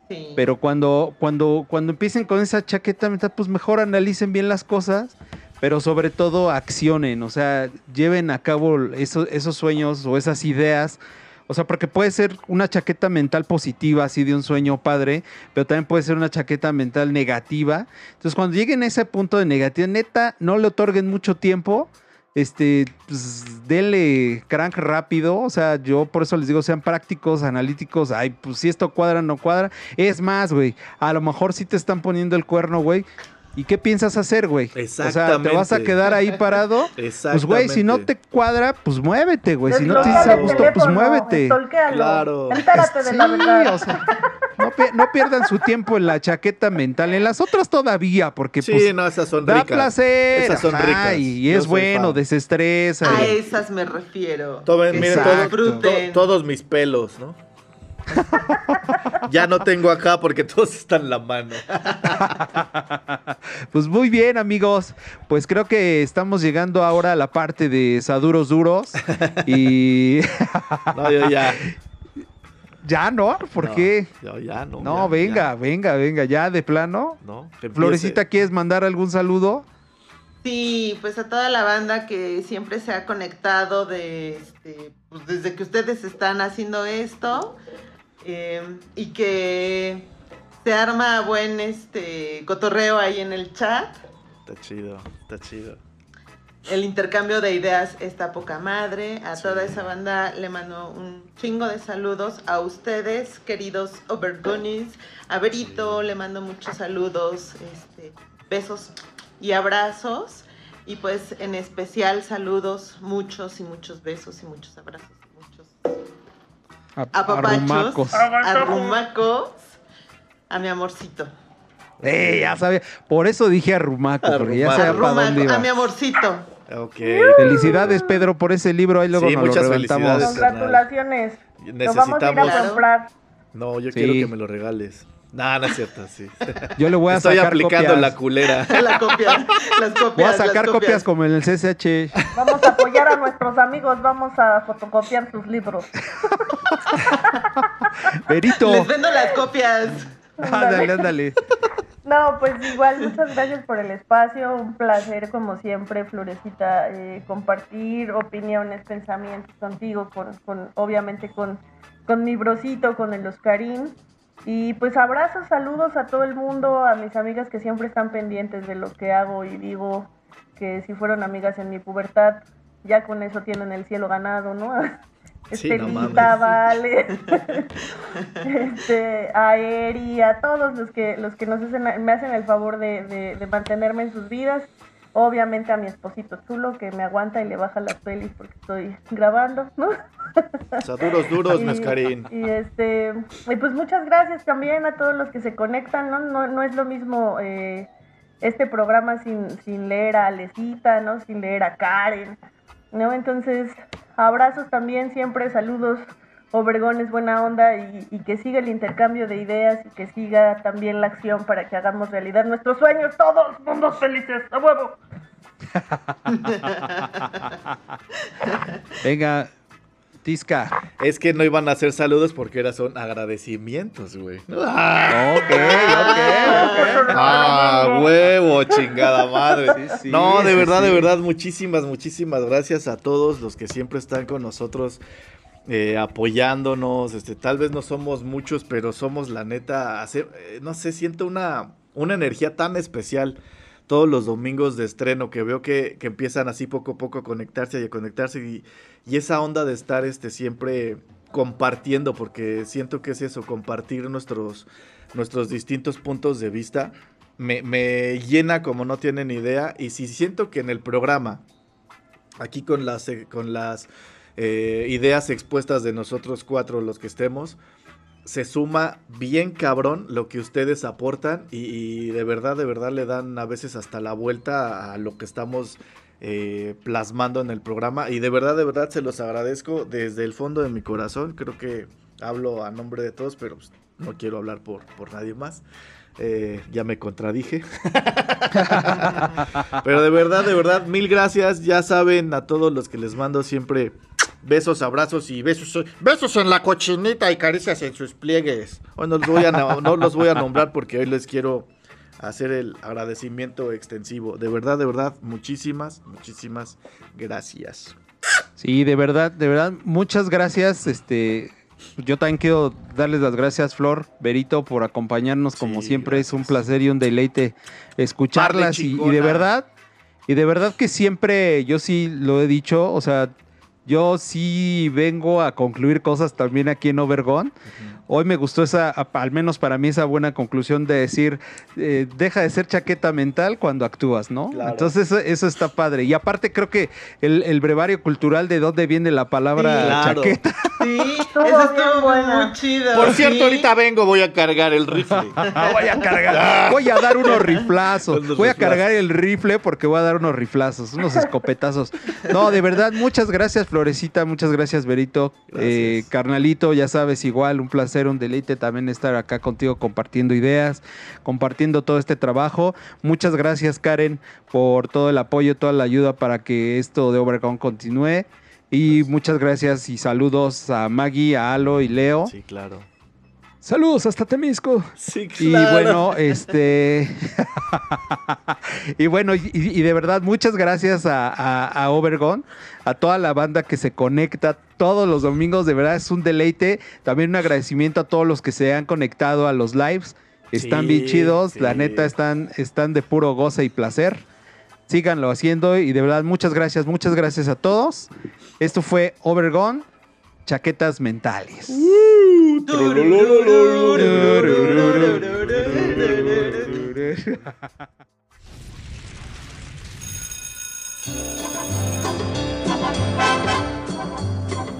Sí. pero cuando, cuando, cuando empiecen con esa chaqueta mental, pues mejor analicen bien las cosas, pero sobre todo accionen, o sea, lleven a cabo esos, esos sueños o esas ideas. O sea, porque puede ser una chaqueta mental positiva, así de un sueño padre, pero también puede ser una chaqueta mental negativa. Entonces, cuando lleguen a ese punto de negatividad, neta, no le otorguen mucho tiempo. Este, pues, denle crank rápido. O sea, yo por eso les digo, sean prácticos, analíticos. Ay, pues si esto cuadra, no cuadra. Es más, güey, a lo mejor sí te están poniendo el cuerno, güey. ¿Y qué piensas hacer, güey? O sea, ¿te vas a Exactamente. quedar ahí parado? Pues, güey, si no te Exactamente. cuadra, pues muévete, güey. Si no te dices a gusto, pues muévete. Claro. Entérate de la Sí, verdad. o sea, no, pi- no pierdan su tiempo en la chaqueta mental. En las otras todavía, porque Sí, pues, no, esas son da ricas. placer. Esas son ajá, ricas. Y, Yo es bueno, fan. desestresa. A y- esas me refiero. Tomen, miren, se todo- disfruten. to- todos mis pelos, ¿no? ya no tengo acá porque todos están en la mano. Pues muy bien, amigos. Pues creo que estamos llegando ahora a la parte de Saduros Duros. y No, yo ya. ya, ¿no? ¿Por no, qué? Yo ya no. No, ya, venga, ya. venga, venga, ya de plano. No. Florecita, ¿quieres mandar algún saludo? Sí, pues a toda la banda que siempre se ha conectado de, este, pues desde que ustedes están haciendo esto eh, y que se arma buen este cotorreo ahí en el chat. Está chido, está chido. El intercambio de ideas está poca madre. A Sí. toda esa banda le mando un chingo de saludos. A ustedes, queridos Overgoonies. A Berito le mando muchos saludos, este, besos y abrazos. Y pues en especial saludos, muchos y muchos besos y muchos abrazos. y Muchos A- apapachos, arrumacos. arrumacos, a mi amorcito. Eh, ya sabía. Por eso dije arrumaco, porque ya sabía para dónde Arrumaco, iba. a mi amorcito. Ok. Felicidades, Pedro, por ese libro. Ahí luego Sí, nos lo muchas reventamos. felicidades. Congratulaciones. Lo vamos a ir a Necesitamos. comprar. No, yo Sí. quiero que me lo regales. No, no es cierto, sí. Yo le voy a Estoy sacar aplicando copias. la culera. La copia, las copias. Voy a sacar copias como en el CCH. Vamos a apoyar a nuestros amigos. Vamos a fotocopiar sus libros. Berito. Les vendo las copias. Ándale, ándale. No, pues igual, muchas gracias por el espacio, un placer como siempre, Florecita, eh, compartir opiniones, pensamientos contigo, con, con obviamente con, con mi brocito, con el Oscarín. Y pues abrazos, saludos a todo el mundo, a mis amigas que siempre están pendientes de lo que hago y digo que si fueron amigas en mi pubertad, ya con eso tienen el cielo ganado, ¿no? Sí, no Estelita, mames. Vale, este, a Eri, a todos los que, los que nos hacen, me hacen el favor de, de- de mantenerme en sus vidas. Obviamente a mi esposito chulo que me aguanta y le baja las pelis porque estoy grabando, ¿no? O sea, duros, duros, Y- Mascarín. Y este, y pues muchas gracias también a todos los que se conectan, ¿no? No, no es lo mismo eh, este programa sin, sin leer a Alecita, ¿no? Sin leer a Karen, ¿no? Entonces, abrazos también, siempre saludos, Obregones, buena onda y, y que siga el intercambio de ideas y que siga también la acción para que hagamos realidad nuestros sueños, todos, mundos felices, a huevo. Venga, Tisca. Es que no iban a hacer saludos porque era son agradecimientos, güey. Ok, ok, ok. Ah, huevo, chingada madre. Sí, sí, no, de sí, verdad, de verdad, muchísimas, muchísimas gracias a todos los que siempre están con nosotros. Eh, apoyándonos, este, tal vez no somos muchos, pero somos la neta, eh, no sé, siento una, una energía tan especial todos los domingos de estreno que veo que, que empiezan así poco a poco a conectarse y a conectarse y, y esa onda de estar este, siempre compartiendo, porque siento que es eso, compartir nuestros, nuestros distintos puntos de vista, me, me llena como no tienen idea y si siento que en el programa, aquí con las, eh, con las eh, ideas expuestas de nosotros cuatro, los que estemos, se suma bien cabrón lo que ustedes aportan y, de verdad, de verdad le dan a veces hasta la vuelta a lo que estamos eh, plasmando en el programa y de verdad, de verdad se los agradezco desde el fondo de mi corazón. Creo que hablo a nombre de todos, pero pues, no quiero hablar por, por nadie más. Eh, ya me contradije. Pero de verdad, de verdad, mil gracias. Ya saben a todos los que les mando siempre besos, abrazos y besos. Besos en la cochinita y caricias en sus pliegues. Hoy no los voy a, no los voy a nombrar porque hoy les quiero hacer el agradecimiento extensivo. De verdad, de verdad, muchísimas, muchísimas gracias. Sí, de verdad, de verdad, muchas gracias. Este, yo también quiero darles las gracias, Flor, Berito, por acompañarnos como Sí, siempre. Es un placer y un deleite escucharlas. Y, y de verdad, y de verdad que siempre, yo sí lo he dicho, o sea, yo sí vengo a concluir cosas también aquí en Obergón. Hoy me gustó esa, al menos para mí, esa buena conclusión de decir, eh, deja de ser chaqueta mental cuando actúas, ¿no? Claro. Entonces eso, eso está padre. Y aparte creo que el, el brevario cultural de dónde viene la palabra Sí, claro. chaqueta. Sí, eso estuvo buena. muy chido. Por sí. cierto, ahorita vengo, voy a cargar el rifle. voy a cargar, voy a dar unos riflazos. Voy a riflazos. cargar el rifle porque voy a dar unos riflazos, unos escopetazos. No, de verdad, muchas gracias, Florecita, muchas gracias, Berito. Eh, carnalito, ya sabes, igual, un placer, un deleite también estar acá contigo compartiendo ideas, compartiendo todo este trabajo. Muchas gracias, Karen, por todo el apoyo, toda la ayuda para que esto de Obregón continúe. Y muchas gracias y saludos a Maggie, a Alo y Leo. Sí, claro. Saludos hasta Temisco. Sí, Y bueno, este. y bueno, y, y de verdad, muchas gracias a, a, a Obergon, a toda la banda que se conecta todos los domingos. De verdad, es un deleite. También un agradecimiento a todos los que se han conectado a los lives. Están Sí, bien chidos, la neta, están, están de puro goce y placer. Síganlo haciendo y de verdad, muchas gracias, muchas gracias a todos. Esto fue Obergon, chaquetas mentales.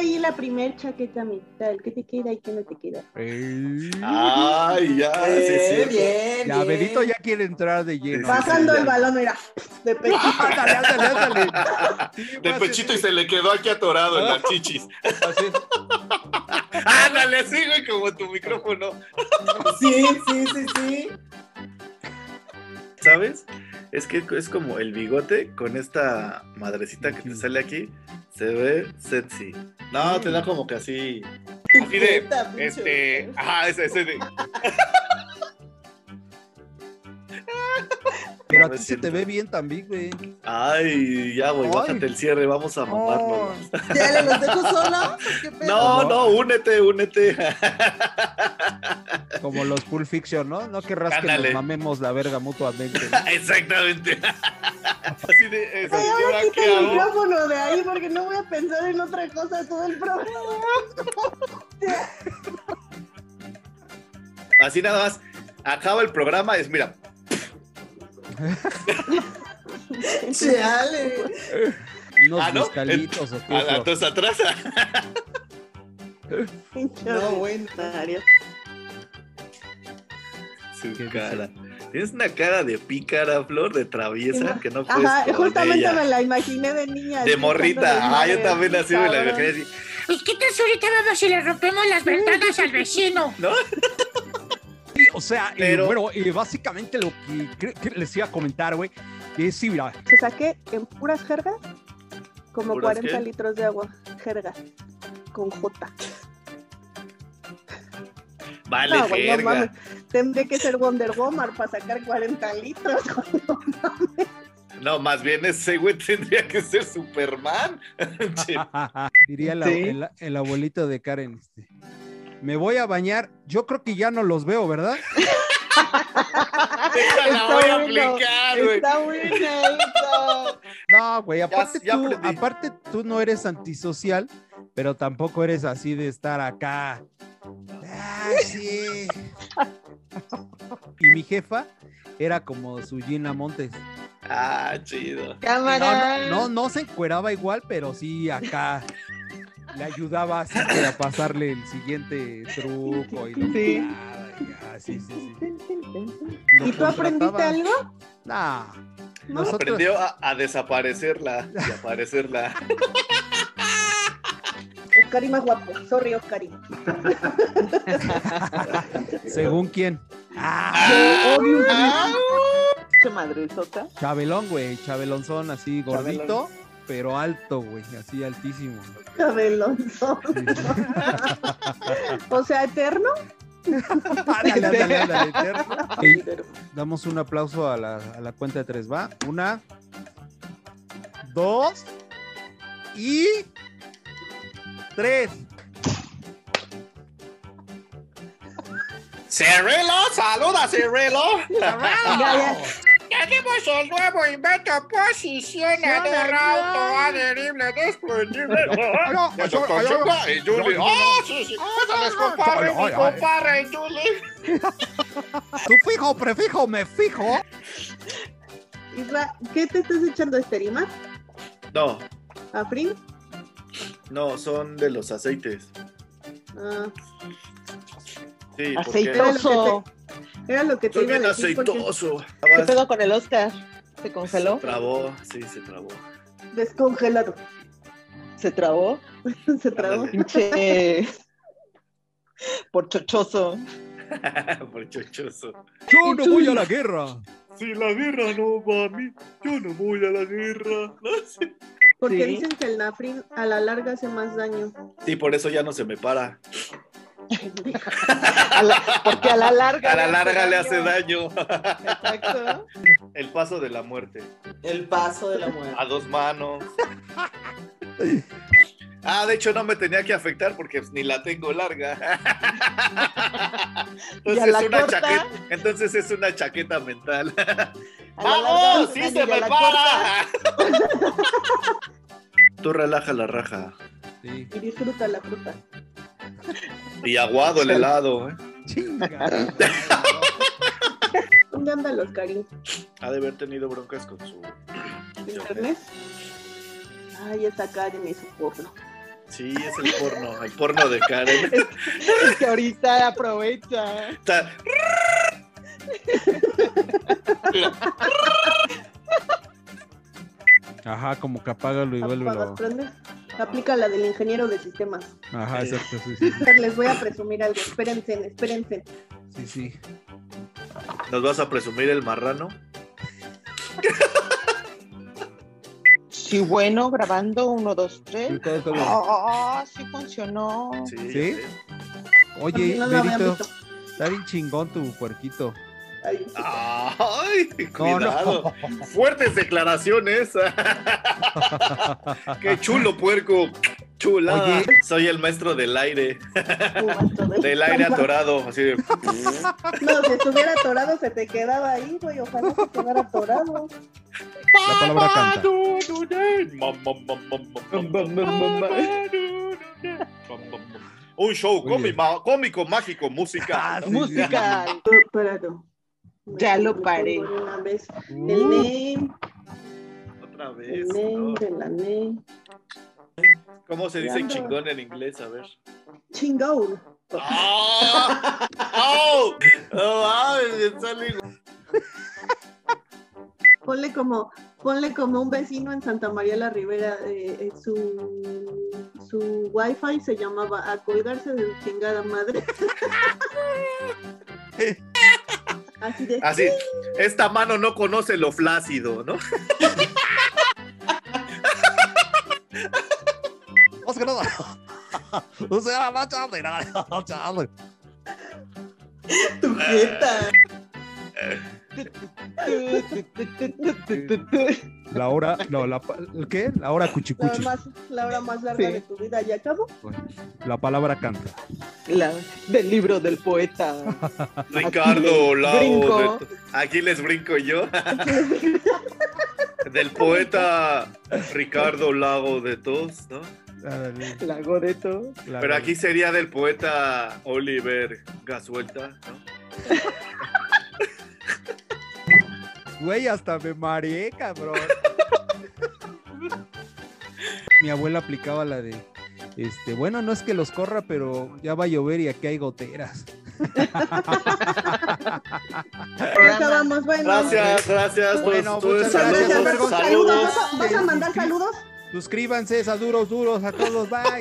Ahí la primer chaqueta mental. ¿Qué te queda y qué no te queda? Ay, ya, Eh, bien, Ya, bien. Benito ya quiere entrar de lleno. Bajando el balón, mira. De pecho. Ándale, ándale, ándale. De pechito y se le quedó aquí atorado en las chichis. Así. Ándale así, güey, como tu micrófono. Sí, sí, sí, sí. ¿Sabes? Es que es como el bigote con esta madrecita que te sale aquí. Se ve sexy. No, te da como que así. Así de, este, ajá, ese, ese de, Pero a No ti se te ve bien también, güey. Ay, ya, güey, Ay. bájate el cierre, vamos a mamarnos. ¿Ya le los dejo pedo? No, no, únete, únete. Como los Pulp Fiction, ¿no? No querrás que nos mamemos la verga mutuamente. ¿no? exactamente. Así de, Ay, ahora ¿qué quita el micrófono de ahí porque no voy a pensar en otra cosa todo el programa. Así nada más, acaba el programa, es, mira, Chale. Unos Ah, ¿no? mezcalitos o qué, a la Flor? tos atrás. No, bueno. Su ¿Qué cara. Tienes una cara de pícara, Flor, de traviesa, que no puedes Ajá, justamente ella. me la imaginé de niña. De así, morrita. Ah, yo también así me la imaginé así. Pues qué tal si ahorita vamos y le rompemos las ventanas al vecino. Sí, o sea, eh, bueno, eh, básicamente lo que, les iba a comentar, güey, es sí, mira, Se saqué en puras jergas como ¿Puras 40 qué? litros de agua. Jergas. Con J. Vale, No, güey, no jerga. mames. Tendría que ser Wonder Woman para sacar 40 litros. No, más bien ese güey tendría que ser Superman. Diría el, Sí. el- el abuelito de Karen. este, Me voy a bañar. Yo creo que ya no los veo, ¿verdad? esa la Está voy a bueno, aplicar, güey. Está buena esa. No, güey, aparte, ya tú, aparte tú no eres antisocial, pero tampoco eres así de estar acá. Ah, sí. y mi jefa era como su Gina Montes. Ah, chido. Cámara. No, no, no se encueraba igual, pero sí acá le ayudaba así que a pasarle el siguiente truco y la Sí. sí, sí, sí. Lo ¿Y tú aprendiste algo? Nah. ¿No? Nosotros, Aprendió a, a desaparecerla y aparecerla. Oscari más guapo. Sorry, Oscari. según quién. Ah, Obvio. Qué madresota. Chabelón, güey. Chabelonzón así gordito, pero alto, güey. Así altísimo. Cabelonzón. o sea, eterno. Ándale, ándale, ándale, eterno. Y damos un aplauso a la, a la cuenta de tres, ¿va? Una, dos y tres. ¡Cirilo! ¡Saluda, Cirilo! Tenemos el nuevo invento posicionador autoadherible disponible. Chupa y Julie. ¡Oh, sí, sí! ¡Pásales, compadre, mi compadre, Julie! Tu fijo, prefijo, me fijo. Isra, ¿qué te estás echando, Esterimac? No, ¿Afrin? no, son de los aceites. Ah, Sí, porque Aceitoso. Era lo que te soy iba a decir. porque aceitoso. ¿Qué pedo con el Oscar? ¿Se congeló? Se trabó, sí, se trabó. Descongelado. ¿Se trabó? Se trabó. Pinche. Por chochoso. Por chochoso. Yo no voy a la guerra. Si la guerra no va a mí, yo no voy a la guerra. Porque Sí. dicen que el Nafrin a la larga hace más daño. Sí, por eso ya no se me para. A la- porque a la larga. A la larga le hace daño. Exacto. El paso de la muerte. El paso de la muerte. A dos manos. Ah, de hecho no me tenía que afectar porque ni la tengo larga. ¿Y a Entonces, la es una corta? chaqueta, entonces es una chaqueta mental. ¡Vamos! ¡Sí se me para! Tú relaja la raja. Sí. Y disfruta la fruta. Y aguado el helado. ¿eh? Chinga. ¿Dónde andan los cariños? Ha de haber tenido broncas con su ¿Internet? Ay, esa Karen y su porno. Sí, es el porno, el porno de Karen. Es que ahorita aprovecha. Está- Ajá, como que apágalo y Apagas, vuélvelo. Aplica la del ingeniero de sistemas. Ajá, exacto, sí, sí. Les voy a presumir algo. Espérense, espérense. Sí, sí. ¿Nos vas a presumir el marrano? Sí, bueno, grabando. Uno, dos, tres. Sí, todo, todo. Ah, sí funcionó. Sí. Oye, No está bien chingón tu puerquito. Ay, Ay, No, cuidado. no. Fuertes declaraciones. Qué chulo, puerco. Chula. Oye. Soy el maestro del aire. del- Del aire atorado. Así de. No, si estuviera atorado se te quedaba ahí, güey. Ojalá se quedara atorado. La palabra canta. Un show cómico, cómico, mágico, música. Ah, sí, Musical. No, Ya lo paré. pongo de Una vez. Uh, El name, Otra el vez. name ¿no? de la name. ¿Cómo se dice chingón en inglés? A ver. Chingón. ¡Ah! ¡Oh! ¡Oh! Me sale- Ponle como, ponle como un vecino en Santa María la Ribera, eh, eh, su, su wifi se llamaba a colgarse de su chingada madre. Así de Así, esta mano no conoce lo flácido, ¿no? O sea, va a. Tu jeta. La hora, no, la, ¿qué? La hora la, cuchicuchi. más, la hora más larga Sí. de tu vida, ¿ya acabó? La palabra canta. La, del libro del poeta. Ricardo Lao. de- aquí les brinco yo. Del poeta Ricardo Lago de Tos, ¿no? Ándale, La Goreto. la- Pero aquí sería del poeta Oliver Gasuelta, ¿no? Güey, hasta me mareé, cabrón. Mi abuela aplicaba la de, este, bueno, no es que los corra, pero ya va a llover y aquí hay goteras. Bueno. Gracias, gracias. Bueno, pues, muchas saludos, gracias, Saludos. Saludos. ¿Vas a, vas a mandar saludos? Suscríbanse, a duros duros a todos, bye.